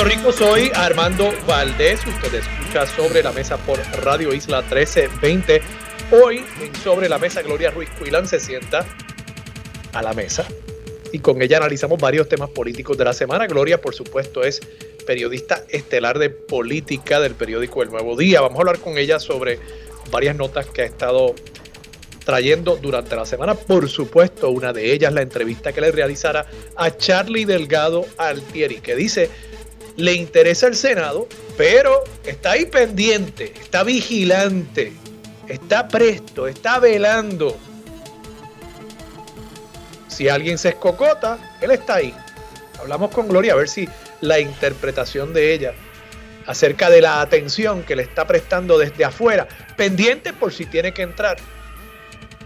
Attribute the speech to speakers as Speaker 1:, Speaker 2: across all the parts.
Speaker 1: Puerto Rico. Soy Armando Valdés. Usted escucha sobre la mesa por Radio Isla 1320. Hoy en Sobre la Mesa, Gloria Ruiz Cuilán se sienta a la mesa y con ella analizamos varios temas políticos de la semana. Gloria, por supuesto, es periodista estelar de política del periódico El Nuevo Día. Vamos a hablar con ella sobre varias notas que ha estado trayendo durante la semana. Por supuesto, una de ellas, la entrevista que le realizara a Charlie Delgado Altieri, que dice, le interesa el Senado, pero está ahí pendiente, está vigilante, está presto, está velando. Si alguien se escocota, él está ahí. Hablamos con Gloria a ver si la interpretación de ella acerca de la atención que le está prestando desde afuera, pendiente por si tiene que entrar,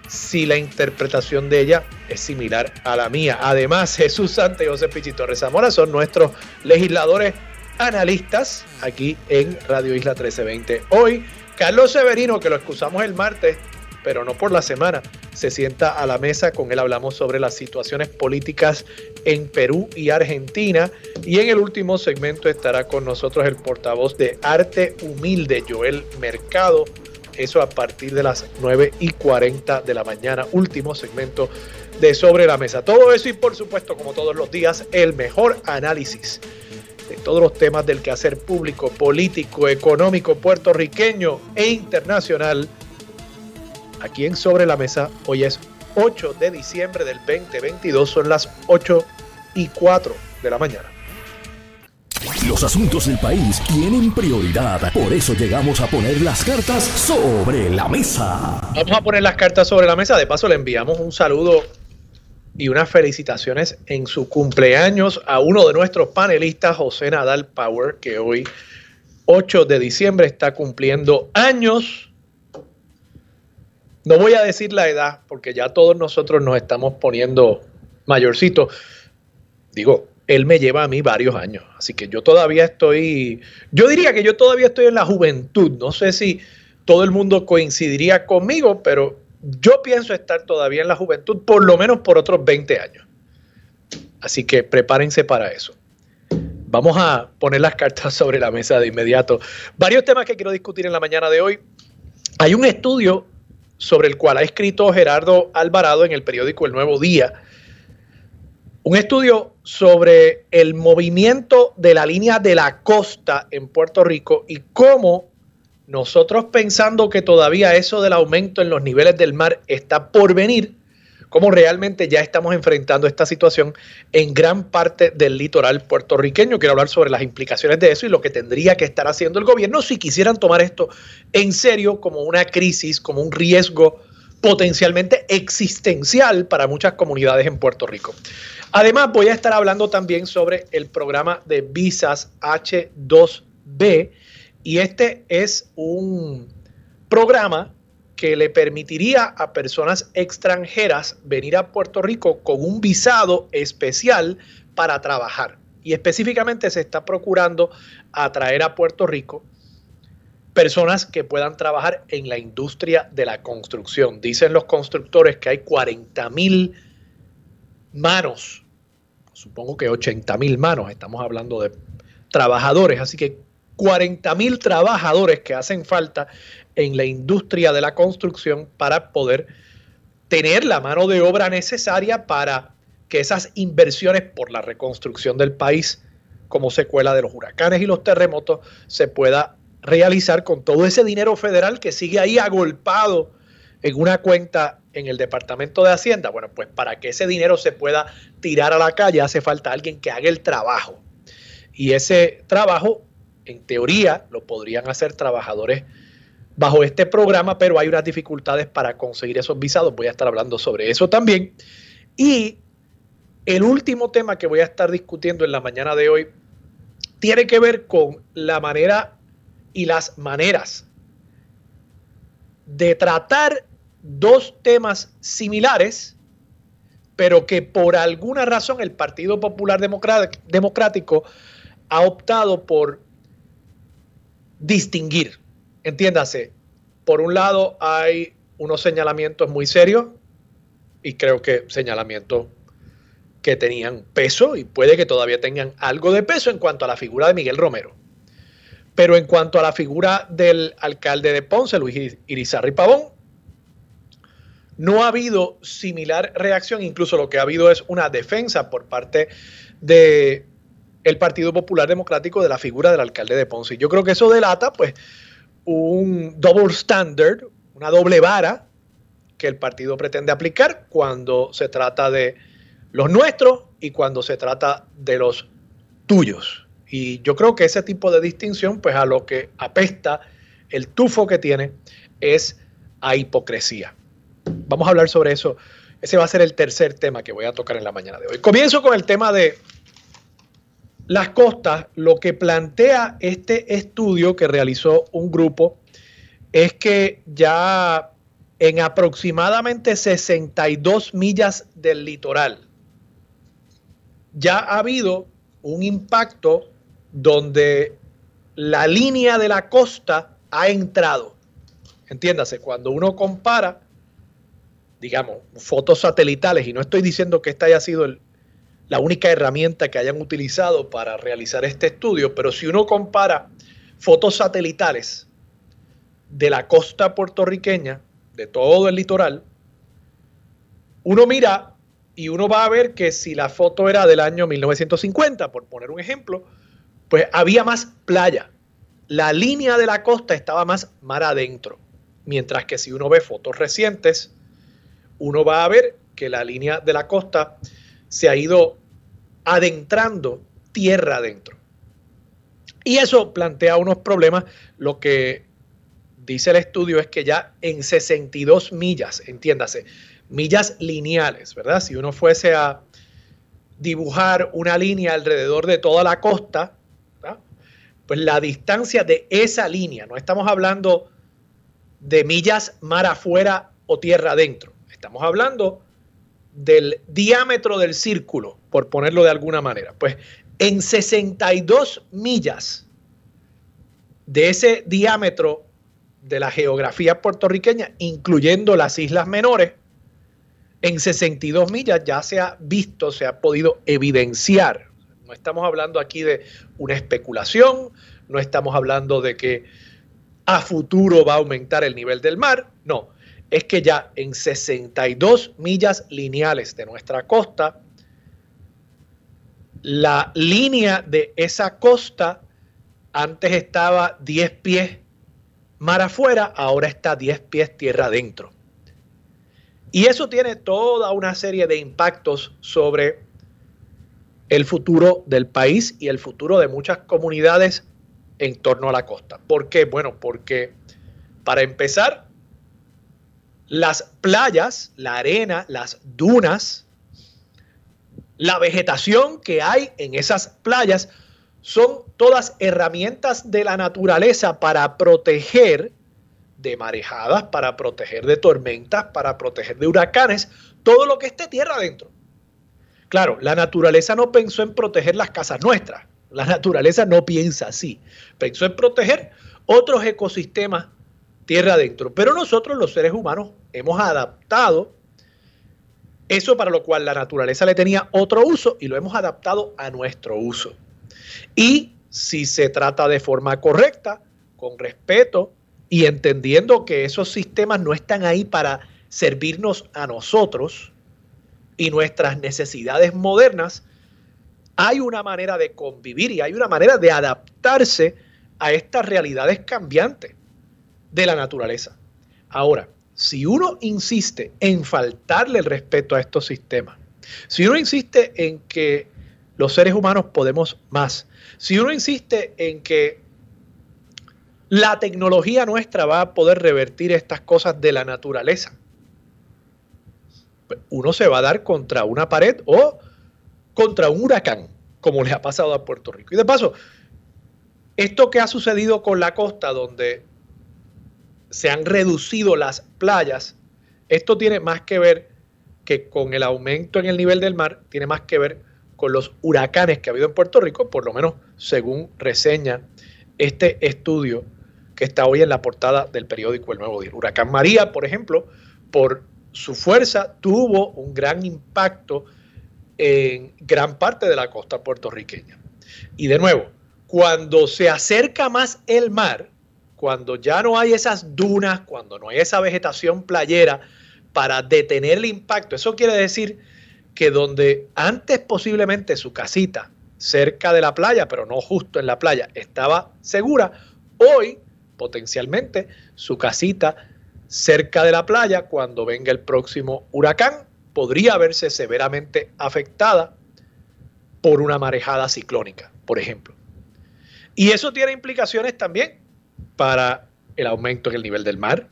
Speaker 1: si la interpretación de ella es similar a la mía. Además, Jesús Santa y José Pichito Rezamora son nuestros legisladores analistas aquí en Radio Isla 1320. Hoy, Carlos Severino, que lo excusamos el martes, pero no por la semana, se sienta a la mesa. Con él hablamos sobre las situaciones políticas en Perú y Argentina. Y en el último segmento estará con nosotros el portavoz de Arte Humilde, Joel Mercado eso a partir de las 9 y 40 de la mañana, último segmento de Sobre la Mesa. Todo eso y por supuesto, como todos los días, el mejor análisis de todos los temas del quehacer público, político, económico, puertorriqueño e internacional. Aquí en Sobre la Mesa, hoy es 8 de diciembre del 2022, son las 8 y 4 de la mañana.
Speaker 2: Los asuntos del país tienen prioridad. Por eso llegamos a poner las cartas sobre la mesa.
Speaker 1: Vamos a poner las cartas sobre la mesa. De paso, le enviamos un saludo y unas felicitaciones en su cumpleaños a uno de nuestros panelistas, José Nadal Power, que hoy, 8 de diciembre, está cumpliendo años. No voy a decir la edad, porque ya todos nosotros nos estamos poniendo mayorcitos. Digo, él me lleva a mí varios años. Así que yo todavía estoy, yo diría que yo todavía estoy en la juventud. No sé si todo el mundo coincidiría conmigo, pero yo pienso estar todavía en la juventud por lo menos por otros 20 años. Así que prepárense para eso. Vamos a poner las cartas sobre la mesa de inmediato. Varios temas que quiero discutir en la mañana de hoy. Hay un estudio sobre el cual ha escrito Gerardo Alvarado en el periódico El Nuevo Día un estudio sobre el movimiento de la línea de la costa en Puerto Rico y cómo nosotros pensando que todavía eso del aumento en los niveles del mar está por venir, cómo realmente ya estamos enfrentando esta situación en gran parte del litoral puertorriqueño. Quiero hablar sobre las implicaciones de eso y lo que tendría que estar haciendo el gobierno si quisieran tomar esto en serio como una crisis, como un riesgo potencialmente existencial para muchas comunidades en Puerto Rico. Además, voy a estar hablando también sobre el programa de visas H2B y este es un programa que le permitiría a personas extranjeras venir a Puerto Rico con un visado especial para trabajar. Y específicamente se está procurando atraer a Puerto Rico personas que puedan trabajar en la industria de la construcción. Dicen los constructores que hay 40 mil manos supongo que 80 mil manos, estamos hablando de trabajadores, así que 40 mil trabajadores que hacen falta en la industria de la construcción para poder tener la mano de obra necesaria para que esas inversiones por la reconstrucción del país como secuela de los huracanes y los terremotos se pueda realizar con todo ese dinero federal que sigue ahí agolpado en una cuenta en el Departamento de Hacienda. Bueno, pues para que ese dinero se pueda tirar a la calle hace falta alguien que haga el trabajo. Y ese trabajo, en teoría, lo podrían hacer trabajadores bajo este programa, pero hay unas dificultades para conseguir esos visados. Voy a estar hablando sobre eso también. Y el último tema que voy a estar discutiendo en la mañana de hoy tiene que ver con la manera y las maneras de tratar dos temas similares, pero que por alguna razón el Partido Popular Democrático ha optado por distinguir. Entiéndase, por un lado hay unos señalamientos muy serios y creo que señalamientos que tenían peso y puede que todavía tengan algo de peso en cuanto a la figura de Miguel Romero. Pero en cuanto a la figura del alcalde de Ponce, Luis Irizarry Pavón, no ha habido similar reacción, incluso lo que ha habido es una defensa por parte de el Partido Popular Democrático de la figura del alcalde de Ponce. Yo creo que eso delata pues un double standard, una doble vara que el partido pretende aplicar cuando se trata de los nuestros y cuando se trata de los tuyos. Y yo creo que ese tipo de distinción, pues a lo que apesta el tufo que tiene es a hipocresía. Vamos a hablar sobre eso. Ese va a ser el tercer tema que voy a tocar en la mañana de hoy. Comienzo con el tema de las costas. Lo que plantea este estudio que realizó un grupo es que ya en aproximadamente 62 millas del litoral ya ha habido un impacto donde la línea de la costa ha entrado. Entiéndase, cuando uno compara digamos, fotos satelitales, y no estoy diciendo que esta haya sido la única herramienta que hayan utilizado para realizar este estudio, pero si uno compara fotos satelitales de la costa puertorriqueña, de todo el litoral, uno mira y uno va a ver que si la foto era del año 1950, por poner un ejemplo, pues había más playa. La línea de la costa estaba más mar adentro. Mientras que si uno ve fotos recientes, uno va a ver que la línea de la costa se ha ido adentrando tierra adentro. Y eso plantea unos problemas. Lo que dice el estudio es que ya en 62 millas, entiéndase, millas lineales, ¿verdad? Si uno fuese a dibujar una línea alrededor de toda la costa, pues la distancia de esa línea, no estamos hablando de millas mar afuera o tierra adentro, Estamos hablando del diámetro del círculo, por ponerlo de alguna manera. Pues en 62 millas de ese diámetro de la geografía puertorriqueña, incluyendo las islas menores, en 62 millas ya se ha visto, se ha podido evidenciar. No estamos hablando aquí de una especulación, no estamos hablando de que a futuro va a aumentar el nivel del mar, no, es que ya en 62 millas lineales de nuestra costa, la línea de esa costa antes estaba 10 pies mar afuera, ahora está 10 pies tierra adentro. Y eso tiene toda una serie de impactos sobre el futuro del país y el futuro de muchas comunidades en torno a la costa. ¿Por qué? Bueno, porque para empezar, las playas, la arena, las dunas, la vegetación que hay en esas playas son todas herramientas de la naturaleza para proteger de marejadas, para proteger de tormentas, para proteger de huracanes, todo lo que esté tierra adentro. Claro, la naturaleza no pensó en proteger las casas nuestras. La naturaleza no piensa así. Pensó en proteger otros ecosistemas tierra adentro. Pero nosotros los seres humanos hemos adaptado eso para lo cual la naturaleza le tenía otro uso y lo hemos adaptado a nuestro uso. Y si se trata de forma correcta, con respeto y entendiendo que esos sistemas no están ahí para servirnos a nosotros y nuestras necesidades modernas, hay una manera de convivir y hay una manera de adaptarse a estas realidades cambiantes de la naturaleza. Ahora, si uno insiste en faltarle el respeto a estos sistemas, si uno insiste en que los seres humanos podemos más, si uno insiste en que la tecnología nuestra va a poder revertir estas cosas de la naturaleza, uno se va a dar contra una pared o contra un huracán, como le ha pasado a Puerto Rico. Y de paso, esto que ha sucedido con la costa, donde se han reducido las playas, esto tiene más que ver que con el aumento en el nivel del mar, tiene más que ver con los huracanes que ha habido en Puerto Rico, por lo menos según reseña este estudio que está hoy en la portada del periódico El Nuevo Día. huracán María, por ejemplo, por su fuerza tuvo un gran impacto en gran parte de la costa puertorriqueña. Y de nuevo, cuando se acerca más el mar, cuando ya no hay esas dunas, cuando no hay esa vegetación playera para detener el impacto, eso quiere decir que donde antes posiblemente su casita cerca de la playa, pero no justo en la playa, estaba segura, hoy potencialmente su casita cerca de la playa, cuando venga el próximo huracán, podría verse severamente afectada por una marejada ciclónica, por ejemplo. Y eso tiene implicaciones también para el aumento en el nivel del mar.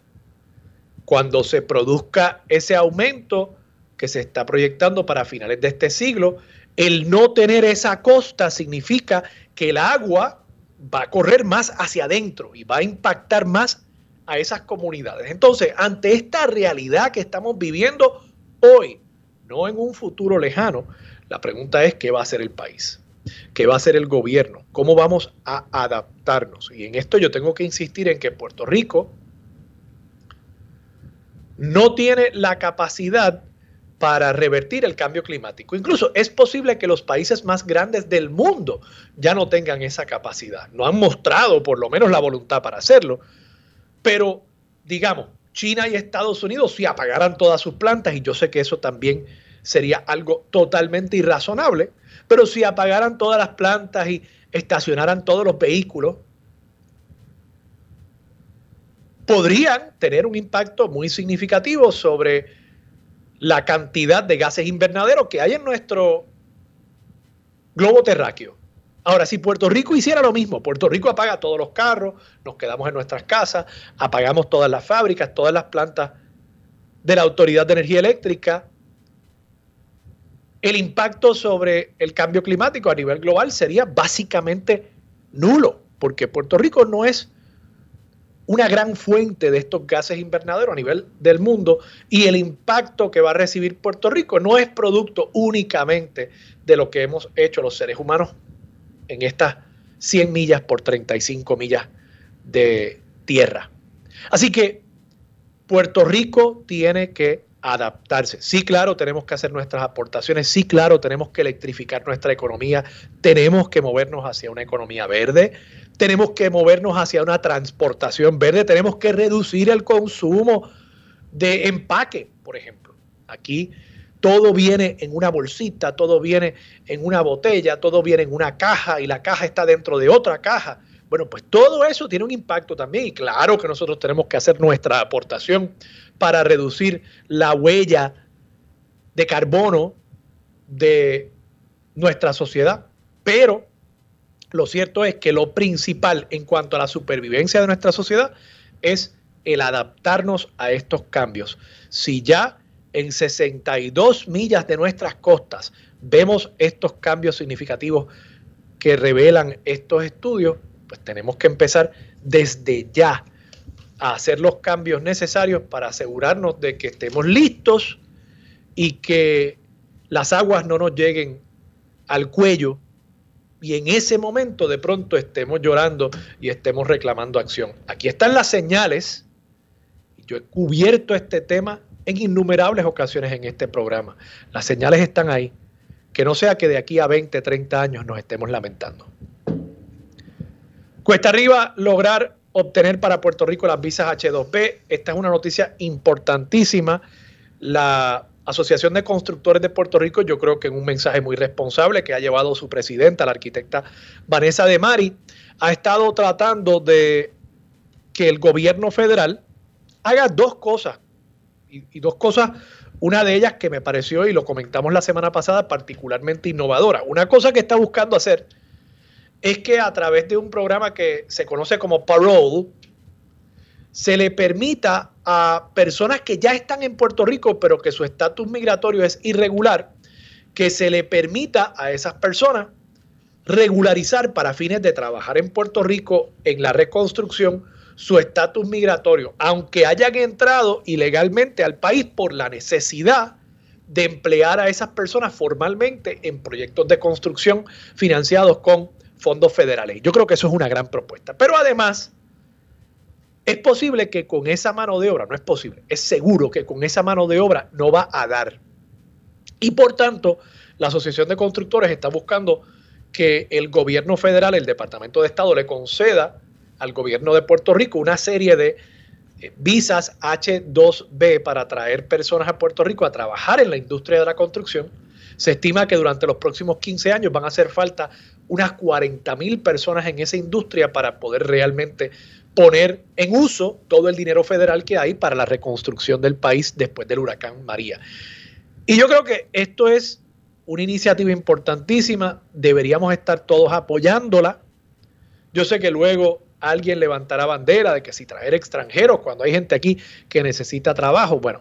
Speaker 1: Cuando se produzca ese aumento que se está proyectando para finales de este siglo, el no tener esa costa significa que el agua va a correr más hacia adentro y va a impactar más a esas comunidades. Entonces, ante esta realidad que estamos viviendo hoy, no en un futuro lejano, la pregunta es qué va a hacer el país, qué va a hacer el gobierno, cómo vamos a adaptarnos. Y en esto yo tengo que insistir en que Puerto Rico no tiene la capacidad para revertir el cambio climático. Incluso es posible que los países más grandes del mundo ya no tengan esa capacidad. No han mostrado por lo menos la voluntad para hacerlo. Pero, digamos, China y Estados Unidos si apagaran todas sus plantas, y yo sé que eso también sería algo totalmente irrazonable, pero si apagaran todas las plantas y estacionaran todos los vehículos, podrían tener un impacto muy significativo sobre la cantidad de gases invernaderos que hay en nuestro globo terráqueo. Ahora, si Puerto Rico hiciera lo mismo, Puerto Rico apaga todos los carros, nos quedamos en nuestras casas, apagamos todas las fábricas, todas las plantas de la Autoridad de Energía Eléctrica, el impacto sobre el cambio climático a nivel global sería básicamente nulo, porque Puerto Rico no es una gran fuente de estos gases invernaderos a nivel del mundo y el impacto que va a recibir Puerto Rico no es producto únicamente de lo que hemos hecho los seres humanos en estas 100 millas por 35 millas de tierra. Así que Puerto Rico tiene que adaptarse. Sí, claro, tenemos que hacer nuestras aportaciones. Sí, claro, tenemos que electrificar nuestra economía. Tenemos que movernos hacia una economía verde tenemos que movernos hacia una transportación verde, tenemos que reducir el consumo de empaque, por ejemplo. Aquí todo viene en una bolsita, todo viene en una botella, todo viene en una caja y la caja está dentro de otra caja. Bueno, pues todo eso tiene un impacto también y claro que nosotros tenemos que hacer nuestra aportación para reducir la huella de carbono de nuestra sociedad, pero lo cierto es que lo principal en cuanto a la supervivencia de nuestra sociedad es el adaptarnos a estos cambios. Si ya en 62 millas de nuestras costas vemos estos cambios significativos que revelan estos estudios, pues tenemos que empezar desde ya a hacer los cambios necesarios para asegurarnos de que estemos listos y que las aguas no nos lleguen al cuello y en ese momento de pronto estemos llorando y estemos reclamando acción. Aquí están las señales. Yo he cubierto este tema en innumerables ocasiones en este programa. Las señales están ahí. Que no sea que de aquí a 20, 30 años nos estemos lamentando. Cuesta arriba lograr obtener para Puerto Rico las visas H2B. Esta es una noticia importantísima. La Asociación de Constructores de Puerto Rico, yo creo que en un mensaje muy responsable que ha llevado su presidenta, la arquitecta Vanessa de Mari, ha estado tratando de que el gobierno federal haga dos cosas, y, dos cosas, una de ellas que me pareció, y lo comentamos la semana pasada, particularmente innovadora. Una cosa que está buscando hacer es que a través de un programa que se conoce como Parole, se le permita a personas que ya están en Puerto Rico, pero que su estatus migratorio es irregular, que se le permita a esas personas regularizar para fines de trabajar en Puerto Rico en la reconstrucción su estatus migratorio, aunque hayan entrado ilegalmente al país por la necesidad de emplear a esas personas formalmente en proyectos de construcción financiados con fondos federales. Yo creo que eso es una gran propuesta. Pero además, es posible que con esa mano de obra, no es posible, es seguro que con esa mano de obra no va a dar. Y por tanto, la Asociación de Constructores está buscando que el gobierno federal, el Departamento de Estado, le conceda al gobierno de Puerto Rico una serie de eh, visas H2B para traer personas a Puerto Rico a trabajar en la industria de la construcción. Se estima que durante los próximos 15 años van a hacer falta unas 40 mil personas en esa industria para poder realmente poner en uso todo el dinero federal que hay para la reconstrucción del país después del huracán María. Y yo creo que esto es una iniciativa importantísima, deberíamos estar todos apoyándola. Yo sé que luego alguien levantará bandera de que si traer extranjeros cuando hay gente aquí que necesita trabajo, bueno,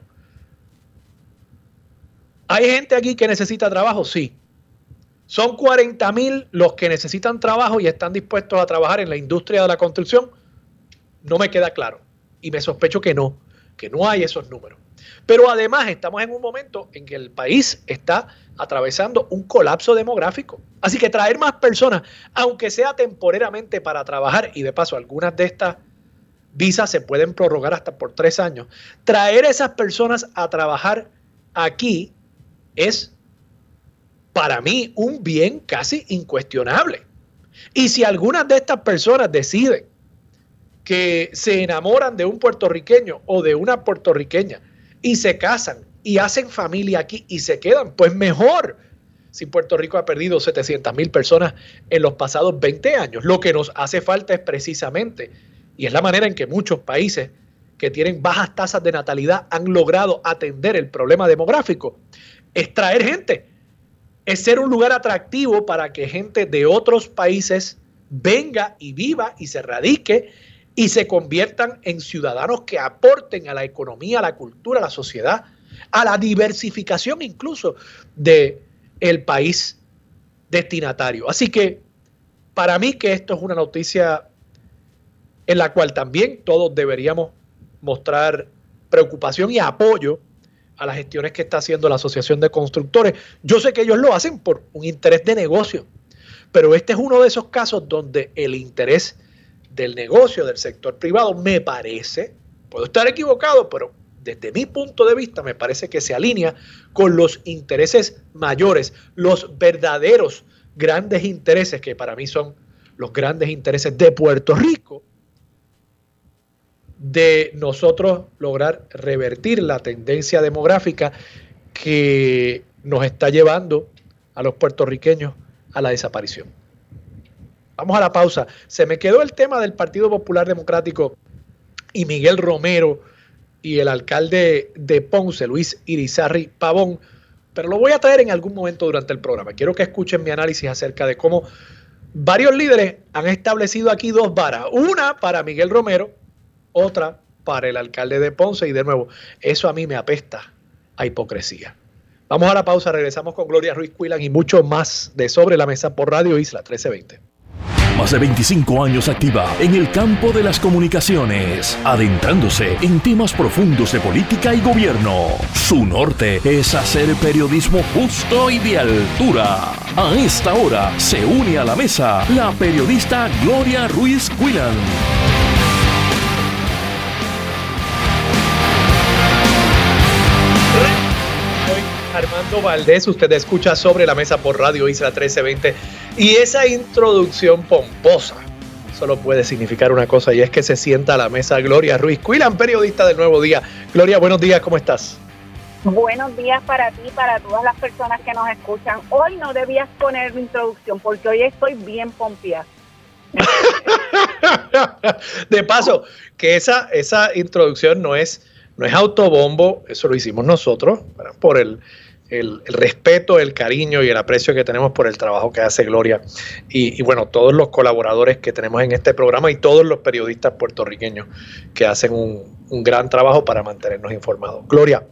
Speaker 1: ¿hay gente aquí que necesita trabajo? Sí. ¿Son 40 mil los que necesitan trabajo y están dispuestos a trabajar en la industria de la construcción? No me queda claro. Y me sospecho que no, que no hay esos números. Pero además estamos en un momento en que el país está atravesando un colapso demográfico. Así que traer más personas, aunque sea temporalmente para trabajar, y de paso algunas de estas visas se pueden prorrogar hasta por tres años, traer esas personas a trabajar aquí es para mí un bien casi incuestionable. Y si algunas de estas personas deciden que se enamoran de un puertorriqueño o de una puertorriqueña y se casan y hacen familia aquí y se quedan, pues mejor. Si Puerto Rico ha perdido 700 mil personas en los pasados 20 años, lo que nos hace falta es precisamente, y es la manera en que muchos países que tienen bajas tasas de natalidad han logrado atender el problema demográfico, es traer gente es ser un lugar atractivo para que gente de otros países venga y viva y se radique y se conviertan en ciudadanos que aporten a la economía, a la cultura, a la sociedad, a la diversificación incluso de el país destinatario. Así que para mí que esto es una noticia en la cual también todos deberíamos mostrar preocupación y apoyo a las gestiones que está haciendo la Asociación de Constructores. Yo sé que ellos lo hacen por un interés de negocio, pero este es uno de esos casos donde el interés del negocio del sector privado me parece, puedo estar equivocado, pero desde mi punto de vista me parece que se alinea con los intereses mayores, los verdaderos grandes intereses que para mí son los grandes intereses de Puerto Rico de nosotros lograr revertir la tendencia demográfica que nos está llevando a los puertorriqueños a la desaparición. Vamos a la pausa. Se me quedó el tema del Partido Popular Democrático y Miguel Romero y el alcalde de Ponce, Luis Irizarri Pavón, pero lo voy a traer en algún momento durante el programa. Quiero que escuchen mi análisis acerca de cómo varios líderes han establecido aquí dos varas. Una para Miguel Romero, otra para el alcalde de Ponce y de nuevo, eso a mí me apesta a hipocresía. Vamos a la pausa, regresamos con Gloria Ruiz Cuilan y mucho más de Sobre la Mesa por Radio Isla 1320.
Speaker 2: Más de 25 años activa en el campo de las comunicaciones, adentrándose en temas profundos de política y gobierno. Su norte es hacer periodismo justo y de altura. A esta hora se une a la mesa la periodista Gloria Ruiz Cuilan.
Speaker 1: Valdés, usted escucha sobre la mesa por Radio Isla 1320 y esa introducción pomposa solo puede significar una cosa y es que se sienta a la mesa Gloria Ruiz Cuilan, periodista del Nuevo Día. Gloria, buenos días, ¿cómo estás?
Speaker 3: Buenos días para ti, para todas las personas que nos escuchan. Hoy no debías poner mi introducción porque hoy estoy bien pompia.
Speaker 1: de paso, que esa, esa introducción no es, no es autobombo, eso lo hicimos nosotros, por el, el, respeto, el cariño y el aprecio que tenemos por el trabajo que hace Gloria y, bueno, todos los colaboradores que tenemos en este programa y todos los periodistas puertorriqueños que hacen un, un gran trabajo para mantenernos informados. Gloria,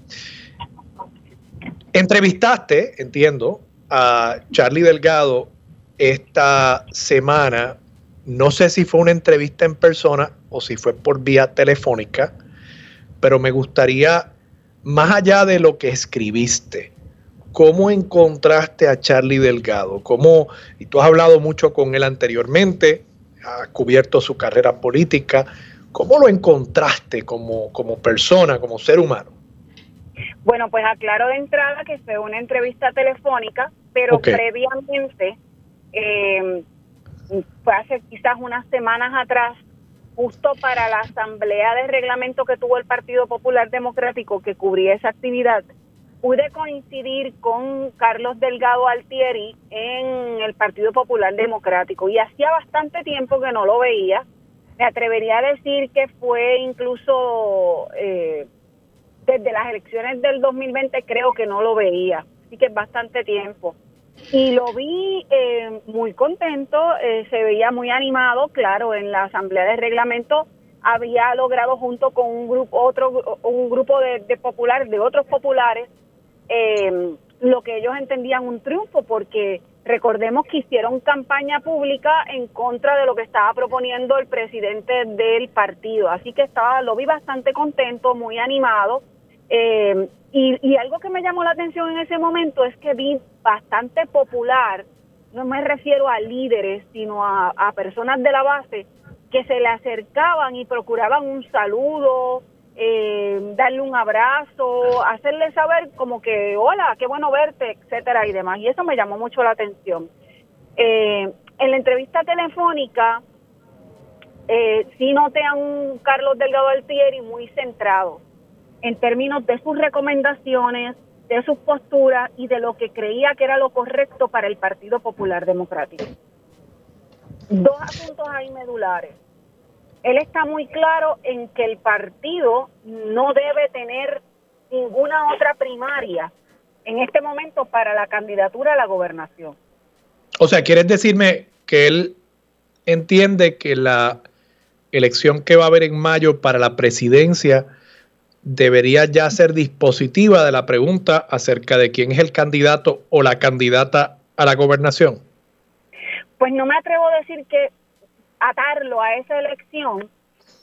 Speaker 1: entrevistaste, entiendo, a Charlie Delgado esta semana, no sé si fue una entrevista en persona o si fue por vía telefónica, pero me gustaría, más allá de lo que escribiste, ¿cómo encontraste a Charlie Delgado? ¿Cómo, y tú has hablado mucho con él anteriormente, has cubierto su carrera política, ¿cómo lo encontraste como, como persona, como ser humano?
Speaker 3: Bueno, pues aclaro de entrada que fue una entrevista telefónica, pero previamente, eh, fue hace quizás unas semanas atrás, justo para la asamblea de reglamento que tuvo el Partido Popular Democrático que cubría esa actividad, pude coincidir con Carlos Delgado Altieri en el Partido Popular Democrático y hacía bastante tiempo que no lo veía. Me atrevería a decir que fue incluso eh, desde las elecciones del 2020 creo que no lo veía, así que es bastante tiempo. Y lo vi eh, muy contento, eh, se veía muy animado, claro, en la asamblea de reglamento había logrado junto con un grupo otro un grupo de, populares de otros populares eh, lo que ellos entendían un triunfo porque recordemos que hicieron campaña pública en contra de lo que estaba proponiendo el presidente del partido. Así que estaba lo vi bastante contento muy animado. Eh, y, algo que me llamó la atención en ese momento es que vi bastante popular, no me refiero a líderes, sino a, personas de la base que se le acercaban y procuraban un saludo, eh, darle un abrazo, hacerle saber como que, hola, qué bueno verte, etcétera y demás. Y eso me llamó mucho la atención. Eh, en la entrevista telefónica, eh, sí noté a un Carlos Delgado Altieri muy centrado en términos de sus recomendaciones, de sus posturas y de lo que creía que era lo correcto para el Partido Popular Democrático. Dos asuntos ahí medulares. Él está muy claro en que el partido no debe tener ninguna otra primaria en este momento para la candidatura a la gobernación.
Speaker 1: O sea, ¿quieres decirme que él entiende que la elección que va a haber en mayo para la presidencia debería ya ser dispositiva de la pregunta acerca de quién es el candidato o la candidata a la gobernación?
Speaker 3: Pues no me atrevo a decir que atarlo a esa elección,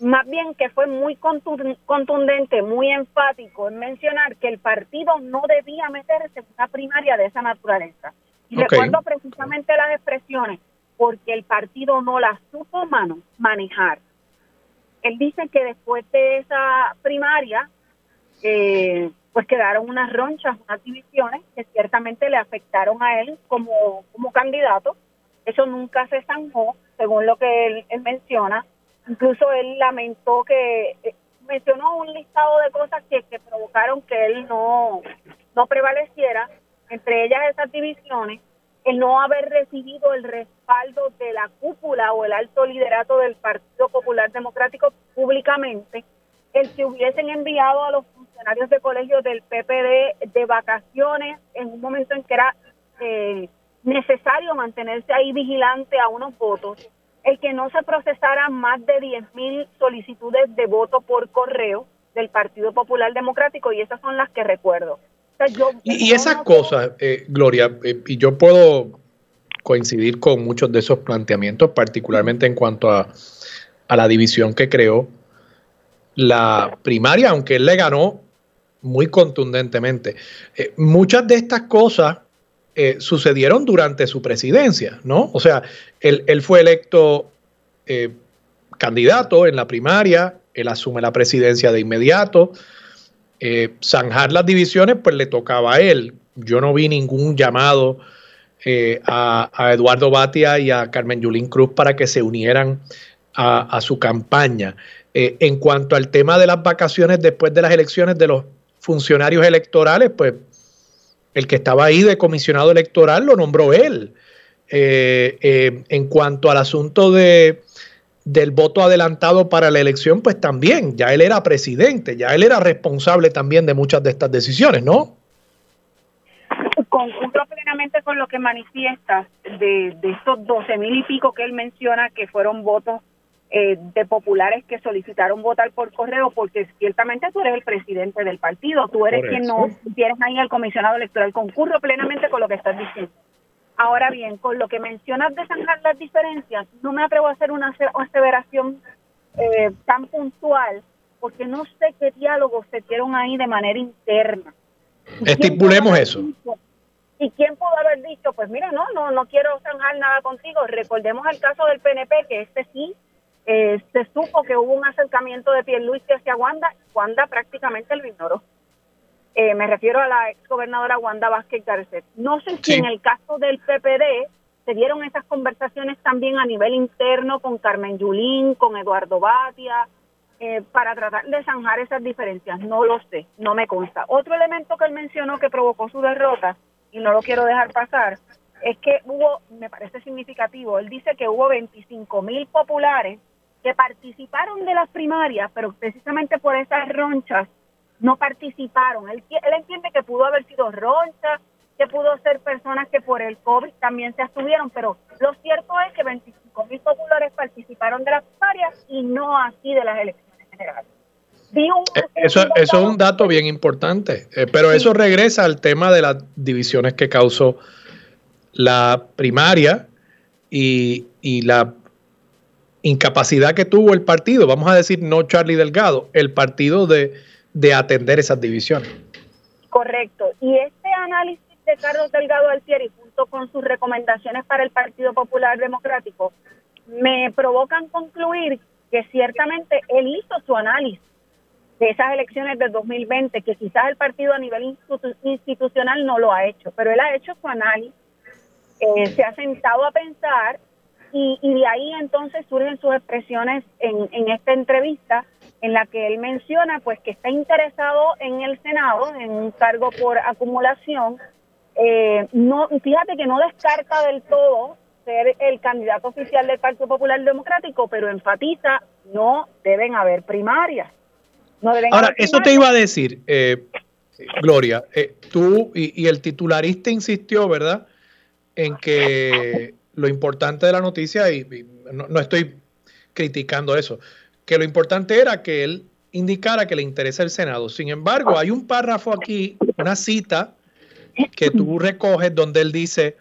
Speaker 3: más bien que fue muy contundente, muy enfático en mencionar que el partido no debía meterse en una primaria de esa naturaleza. Y recuerdo precisamente las expresiones, porque el partido no las supo manejar él dice que después de esa primaria, eh, pues quedaron unas ronchas, unas divisiones que ciertamente le afectaron a él como, como candidato. Eso nunca se zanjó, según lo que él, menciona. Incluso él lamentó que eh, mencionó un listado de cosas que, que provocaron que él no, no prevaleciera, entre ellas esas divisiones el no haber recibido el respaldo de la cúpula o el alto liderato del Partido Popular Democrático públicamente, el que hubiesen enviado a los funcionarios de colegios del PPD de vacaciones en un momento en que era eh, necesario mantenerse ahí vigilante a unos votos, el que no se procesaran más de 10 mil solicitudes de voto por correo del Partido Popular Democrático y esas son las que recuerdo
Speaker 1: y, esas cosas, eh, Gloria, eh, y yo puedo coincidir con muchos de esos planteamientos, particularmente en cuanto a, la división que creó la primaria, aunque él le ganó muy contundentemente. Eh, muchas de estas cosas sucedieron durante su presidencia, ¿no? O sea, él, fue electo candidato en la primaria, él asume la presidencia de inmediato, eh, zanjar las divisiones, pues le tocaba a él. Yo no vi ningún llamado eh, a, Eduardo Batia y a Carmen Yulín Cruz para que se unieran a, su campaña. Eh, en cuanto al tema de las vacaciones después de las elecciones de los funcionarios electorales, pues el que estaba ahí de comisionado electoral lo nombró él. en cuanto al asunto de del voto adelantado para la elección, pues también, ya él era presidente, ya él era responsable también de muchas de estas decisiones, ¿no?
Speaker 3: Concurro plenamente con lo que manifiestas de, estos 12 mil y pico que él menciona que fueron votos eh, de populares que solicitaron votar por correo, porque ciertamente tú eres el presidente del partido, tú eres quien no tienes ahí el comisionado electoral. Concurro plenamente con lo que estás diciendo. Ahora bien, con lo que mencionas de zanjar las diferencias, no me atrevo a hacer una aseveración eh, tan puntual, porque no sé qué diálogos se dieron ahí de manera interna.
Speaker 1: Estipulemos eso.
Speaker 3: ¿Y quién pudo haber dicho, pues mira, no, no, no quiero zanjar nada contigo? Recordemos el caso del PNP, que este sí eh, se supo que hubo un acercamiento de Pierluisi hacia Wanda, Wanda prácticamente lo ignoró. Eh, me refiero a la ex gobernadora Wanda Vázquez Garcet. No sé si en el caso del PPD se dieron esas conversaciones también a nivel interno con Carmen Yulín, con Eduardo Batia, eh, para tratar de zanjar esas diferencias. No lo sé, no me consta. Otro elemento que él mencionó que provocó su derrota y no lo quiero dejar pasar, es que hubo, me parece significativo, él dice que hubo 25 mil populares que participaron de las primarias, pero precisamente por esas ronchas no participaron. Él, él entiende que pudo haber sido ronchas, que pudo ser personas que por el COVID también se abstuvieron, pero lo cierto es que 25 mil populares participaron de las primarias y no así de las elecciones generales.
Speaker 1: Eh, eso, eso es un dato bien importante, eh, pero eso regresa al tema de las divisiones que causó la primaria y, la incapacidad que tuvo el partido, vamos a decir no Charlie Delgado, el partido de, de atender esas divisiones.
Speaker 3: Correcto. Y este análisis de Carlos Delgado Altieri junto con sus recomendaciones para el Partido Popular Democrático me provocan concluir que ciertamente él hizo su análisis de esas elecciones del 2020, que quizás el partido a nivel institucional no lo ha hecho, pero él ha hecho su análisis, eh, se ha sentado a pensar y, de ahí entonces surgen sus expresiones en, en esta entrevista en la que él menciona pues que está interesado en el Senado, en un cargo por acumulación. Eh, no, fíjate que no descarta del todo ser el candidato oficial del Partido Popular Democrático, pero enfatiza no deben haber primarias.
Speaker 1: Ahora, eso te iba a decir, eh, Gloria, eh, tú y, el titularista insistió, ¿verdad? En que lo importante de la noticia, y, no, estoy criticando eso, que lo importante era que él indicara que le interesa el Senado. Sin embargo, hay un párrafo aquí, una cita que tú recoges donde él dice,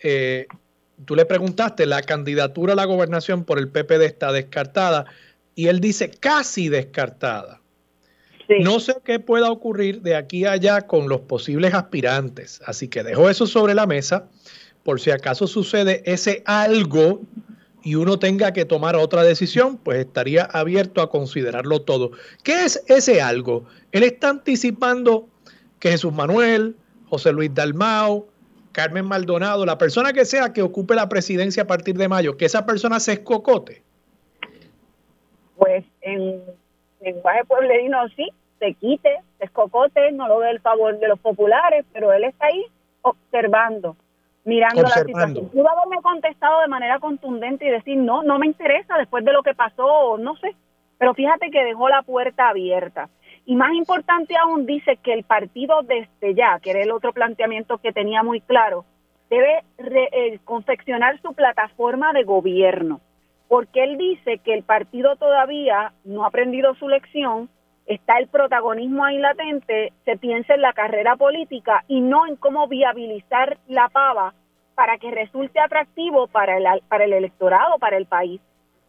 Speaker 1: eh, tú le preguntaste, la candidatura a la gobernación por el PPD está descartada, y él dice casi descartada. No sé qué pueda ocurrir de aquí a allá con los posibles aspirantes, así que dejo eso sobre la mesa por si acaso sucede ese algo y uno tenga que tomar otra decisión, pues estaría abierto a considerarlo todo. ¿Qué es ese algo? Él está anticipando que Jesús Manuel, José Luis Dalmao, Carmen Maldonado, la persona que sea que ocupe la presidencia a partir de mayo, que esa persona se escocote.
Speaker 3: Pues en lenguaje pueblerino sí, se quite, se escocote, no lo ve el favor de los populares, pero él está ahí observando, mirando la situación. Pudo haberme contestado de manera contundente y decir, no, no me interesa después de lo que pasó, no sé, pero fíjate que dejó la puerta abierta. Y más importante aún, dice que el partido desde ya, que era el otro planteamiento que tenía muy claro, debe eh, confeccionar su plataforma de gobierno porque él dice que el partido todavía no ha aprendido su lección, está el protagonismo ahí latente, se piensa en la carrera política y no en cómo viabilizar la pava para que resulte atractivo para el, para el electorado, para el país.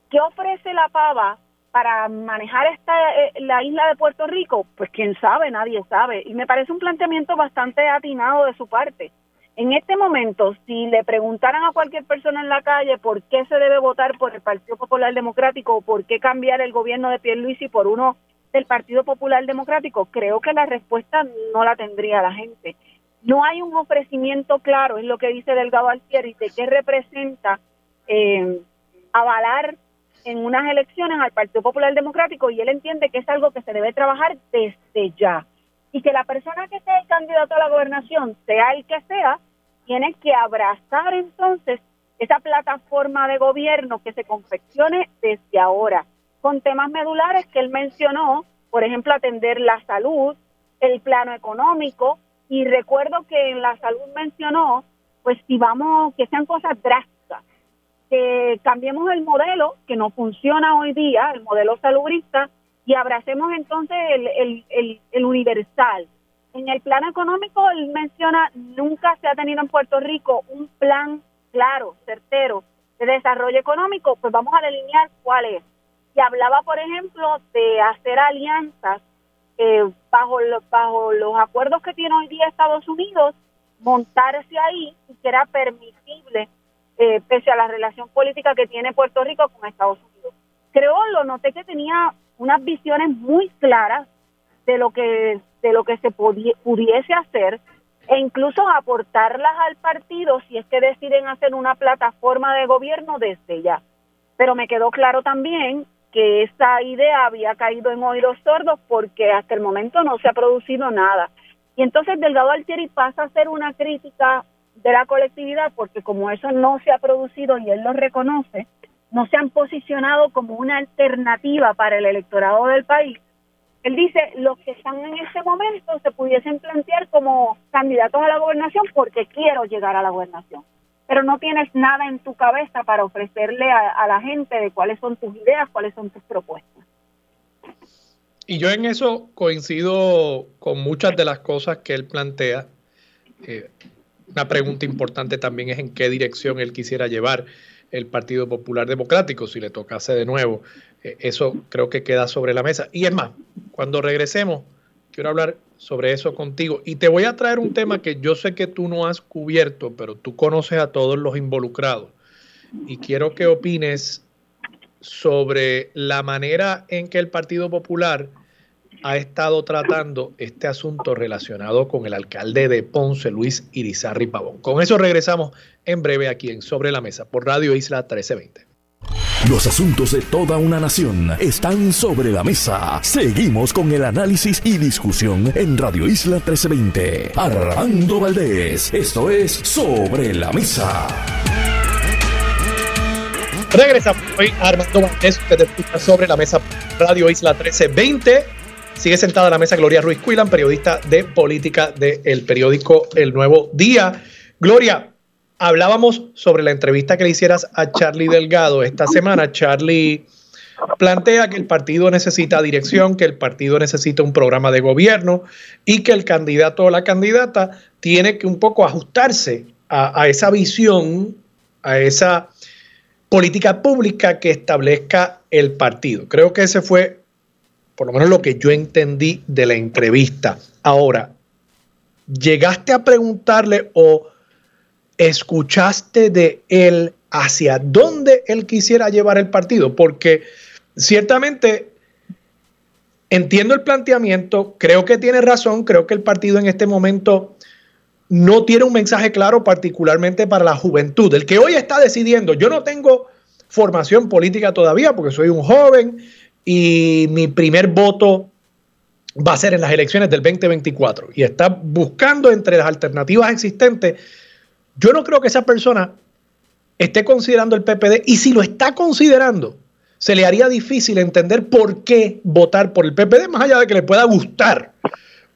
Speaker 3: ¿Qué ofrece la pava para manejar esta, eh, la isla de Puerto Rico? Pues quién sabe, nadie sabe. Y me parece un planteamiento bastante atinado de su parte. En este momento, si le preguntaran a cualquier persona en la calle por qué se debe votar por el Partido Popular Democrático o por qué cambiar el gobierno de Pierluisi por uno del Partido Popular Democrático, creo que la respuesta no la tendría la gente. No hay un ofrecimiento claro, es lo que dice Delgado Altieri, de qué representa eh, avalar en unas elecciones al Partido Popular Democrático y él entiende que es algo que se debe trabajar desde ya. Y que la persona que sea el candidato a la gobernación, sea el que sea, tiene que abrazar entonces esa plataforma de gobierno que se confeccione desde ahora, con temas medulares que él mencionó, por ejemplo, atender la salud, el plano económico, y recuerdo que en la salud mencionó, pues si vamos, que sean cosas drásticas, que cambiemos el modelo que no funciona hoy día, el modelo salubrista, y abracemos entonces el, el, el, el universal, en el plano económico, él menciona, nunca se ha tenido en Puerto Rico un plan claro, certero de desarrollo económico, pues vamos a delinear cuál es. Hablaba, por ejemplo, de hacer alianzas eh, bajo, bajo los acuerdos que tiene hoy día Estados Unidos, montarse ahí y que era permisible eh, pese a la relación política que tiene Puerto Rico con Estados Unidos. Creo, lo noté que tenía unas visiones muy claras de lo que de lo que se pudiese hacer e incluso aportarlas al partido si es que deciden hacer una plataforma de gobierno desde ya. Pero me quedó claro también que esa idea había caído en oídos sordos porque hasta el momento no se ha producido nada. Y entonces Delgado Altieri pasa a ser una crítica de la colectividad porque como eso no se ha producido y él lo reconoce, no se han posicionado como una alternativa para el electorado del país. Él dice, los que están en ese momento se pudiesen plantear como candidatos a la gobernación porque quiero llegar a la gobernación, pero no tienes nada en tu cabeza para ofrecerle a, la gente de cuáles son tus ideas, cuáles son tus propuestas.
Speaker 1: Y yo en eso coincido con muchas de las cosas que él plantea. Eh, una pregunta importante también es en qué dirección él quisiera llevar el Partido Popular Democrático si le tocase de nuevo. Eh, eso creo que queda sobre la mesa. Y es más, cuando regresemos, quiero hablar sobre eso contigo. Y te voy a traer un tema que yo sé que tú no has cubierto, pero tú conoces a todos los involucrados. Y quiero que opines sobre la manera en que el Partido Popular ha estado tratando este asunto relacionado con el alcalde de Ponce, Luis Irizarri Pavón. Con eso regresamos en breve aquí en Sobre la Mesa por Radio Isla 1320.
Speaker 2: Los asuntos de toda una nación están sobre la mesa. Seguimos con el análisis y discusión en Radio Isla 1320. Armando Valdés, esto es Sobre la Mesa.
Speaker 1: Regresamos hoy Armando Valdés, usted escucha sobre la mesa Radio Isla 1320 Sigue sentada a la mesa Gloria Ruiz Cuilan, periodista de política del periódico El Nuevo Día. Gloria, hablábamos sobre la entrevista que le hicieras a Charlie Delgado esta semana. Charlie plantea que el partido necesita dirección, que el partido necesita un programa de gobierno y que el candidato o la candidata tiene que un poco ajustarse a, a esa visión, a esa política pública que establezca el partido. Creo que ese fue por lo menos lo que yo entendí de la entrevista. Ahora, ¿llegaste a preguntarle o escuchaste de él hacia dónde él quisiera llevar el partido? Porque ciertamente entiendo el planteamiento, creo que tiene razón, creo que el partido en este momento no tiene un mensaje claro particularmente para la juventud. El que hoy está decidiendo, yo no tengo formación política todavía porque soy un joven, y mi primer voto va a ser en las elecciones del 2024 y está buscando entre las alternativas existentes, yo no creo que esa persona esté considerando el PPD y si lo está considerando, se le haría difícil entender por qué votar por el PPD, más allá de que le pueda gustar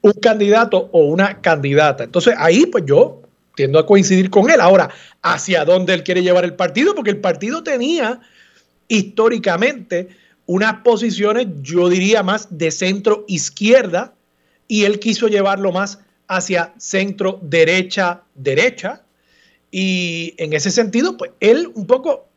Speaker 1: un candidato o una candidata. Entonces ahí pues yo tiendo a coincidir con él. Ahora, ¿hacia dónde él quiere llevar el partido? Porque el partido tenía históricamente unas posiciones, yo diría más de centro izquierda, y él quiso llevarlo más hacia centro derecha derecha. Y en ese sentido, pues él un poco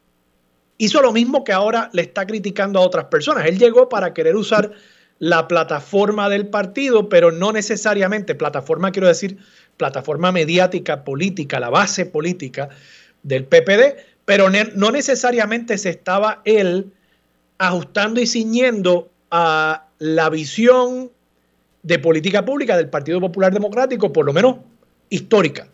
Speaker 1: hizo lo mismo que ahora le está criticando a otras personas. Él llegó para querer usar la plataforma del partido, pero no necesariamente, plataforma quiero decir, plataforma mediática, política, la base política del PPD, pero no necesariamente se estaba él ajustando y ciñendo a la visión de política pública del Partido Popular Democrático, por lo menos histórica.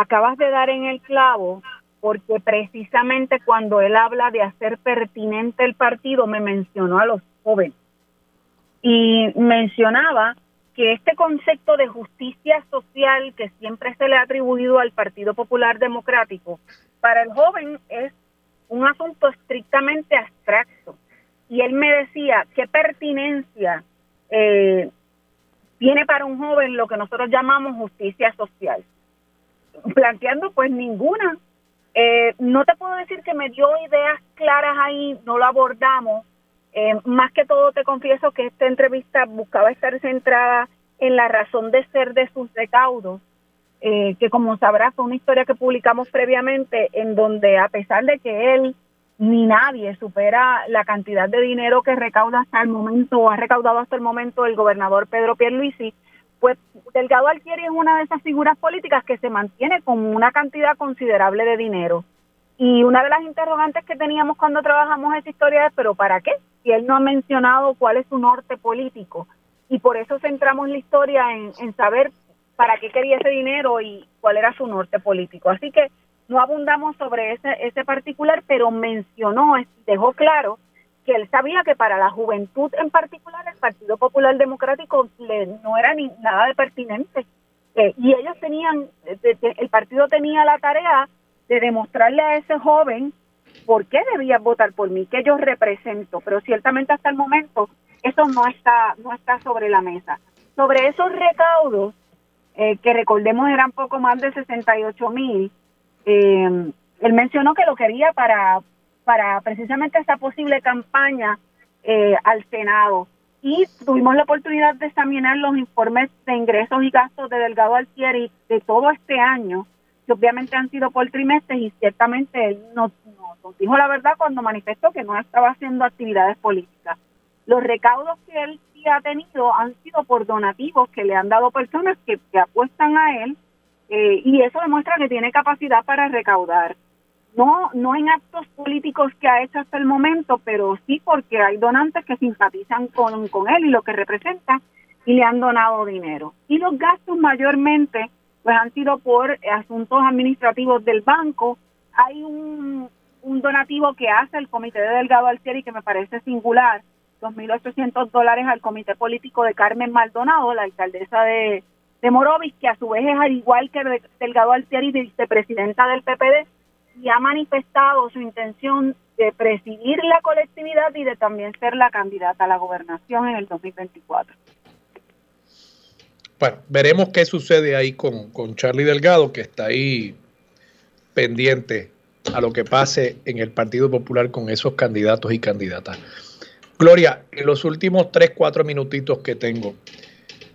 Speaker 3: Acabas de dar en el clavo porque precisamente cuando él habla de hacer pertinente el partido me mencionó a los jóvenes y mencionaba que este concepto de justicia social que siempre se le ha atribuido al Partido Popular Democrático, para el joven es un asunto estrictamente abstracto. Y él me decía, ¿qué pertinencia eh, tiene para un joven lo que nosotros llamamos justicia social? Planteando pues ninguna. Eh, no te puedo decir que me dio ideas claras ahí, no lo abordamos, Eh, más que todo te confieso que esta entrevista buscaba estar centrada en la razón de ser de sus recaudos, eh, que como sabrás fue una historia que publicamos previamente en donde a pesar de que él ni nadie supera la cantidad de dinero que recauda hasta el momento o ha recaudado hasta el momento el gobernador Pedro Pierluisi, pues Delgado Altieri es una de esas figuras políticas que se mantiene con una cantidad considerable de dinero. Y una de las interrogantes que teníamos cuando trabajamos esa historia es, ¿pero para qué? Si él no ha mencionado cuál es su norte político. Y por eso centramos la historia en, en saber para qué quería ese dinero y cuál era su norte político. Así que no abundamos sobre ese, ese particular, pero mencionó, dejó claro que él sabía que para la juventud en particular el Partido Popular Democrático le, no era ni nada de pertinente. Eh, y ellos tenían, el partido tenía la tarea de demostrarle a ese joven por qué debía votar por mí, que yo represento, pero ciertamente hasta el momento eso no está, no está sobre la mesa. Sobre esos recaudos, eh, que recordemos eran poco más de 68 mil, eh, él mencionó que lo quería para, para precisamente esta posible campaña eh, al Senado. Y tuvimos la oportunidad de examinar los informes de ingresos y gastos de Delgado Altieri de todo este año, que obviamente han sido por trimestres y ciertamente él nos, nos dijo la verdad cuando manifestó que no estaba haciendo actividades políticas. Los recaudos que él sí ha tenido han sido por donativos que le han dado personas que, que apuestan a él eh, y eso demuestra que tiene capacidad para recaudar. No, no en actos políticos que ha hecho hasta el momento, pero sí porque hay donantes que simpatizan con, con él y lo que representa y le han donado dinero. Y los gastos mayormente pues han sido por asuntos administrativos del banco. Hay un, donativo que hace el Comité de Delgado Altieri que me parece singular, 2.800 dólares al Comité Político de Carmen Maldonado, la alcaldesa de, de Morovis, que a su vez es al igual que Delgado Altieri, vicepresidenta del PPD, y ha manifestado su intención de presidir la colectividad y de también ser la candidata a la gobernación en el 2024.
Speaker 1: Bueno, veremos qué sucede ahí con, con Charlie Delgado, que está ahí pendiente a lo que pase en el Partido Popular con esos candidatos y candidatas. Gloria, en los últimos tres, cuatro minutitos que tengo,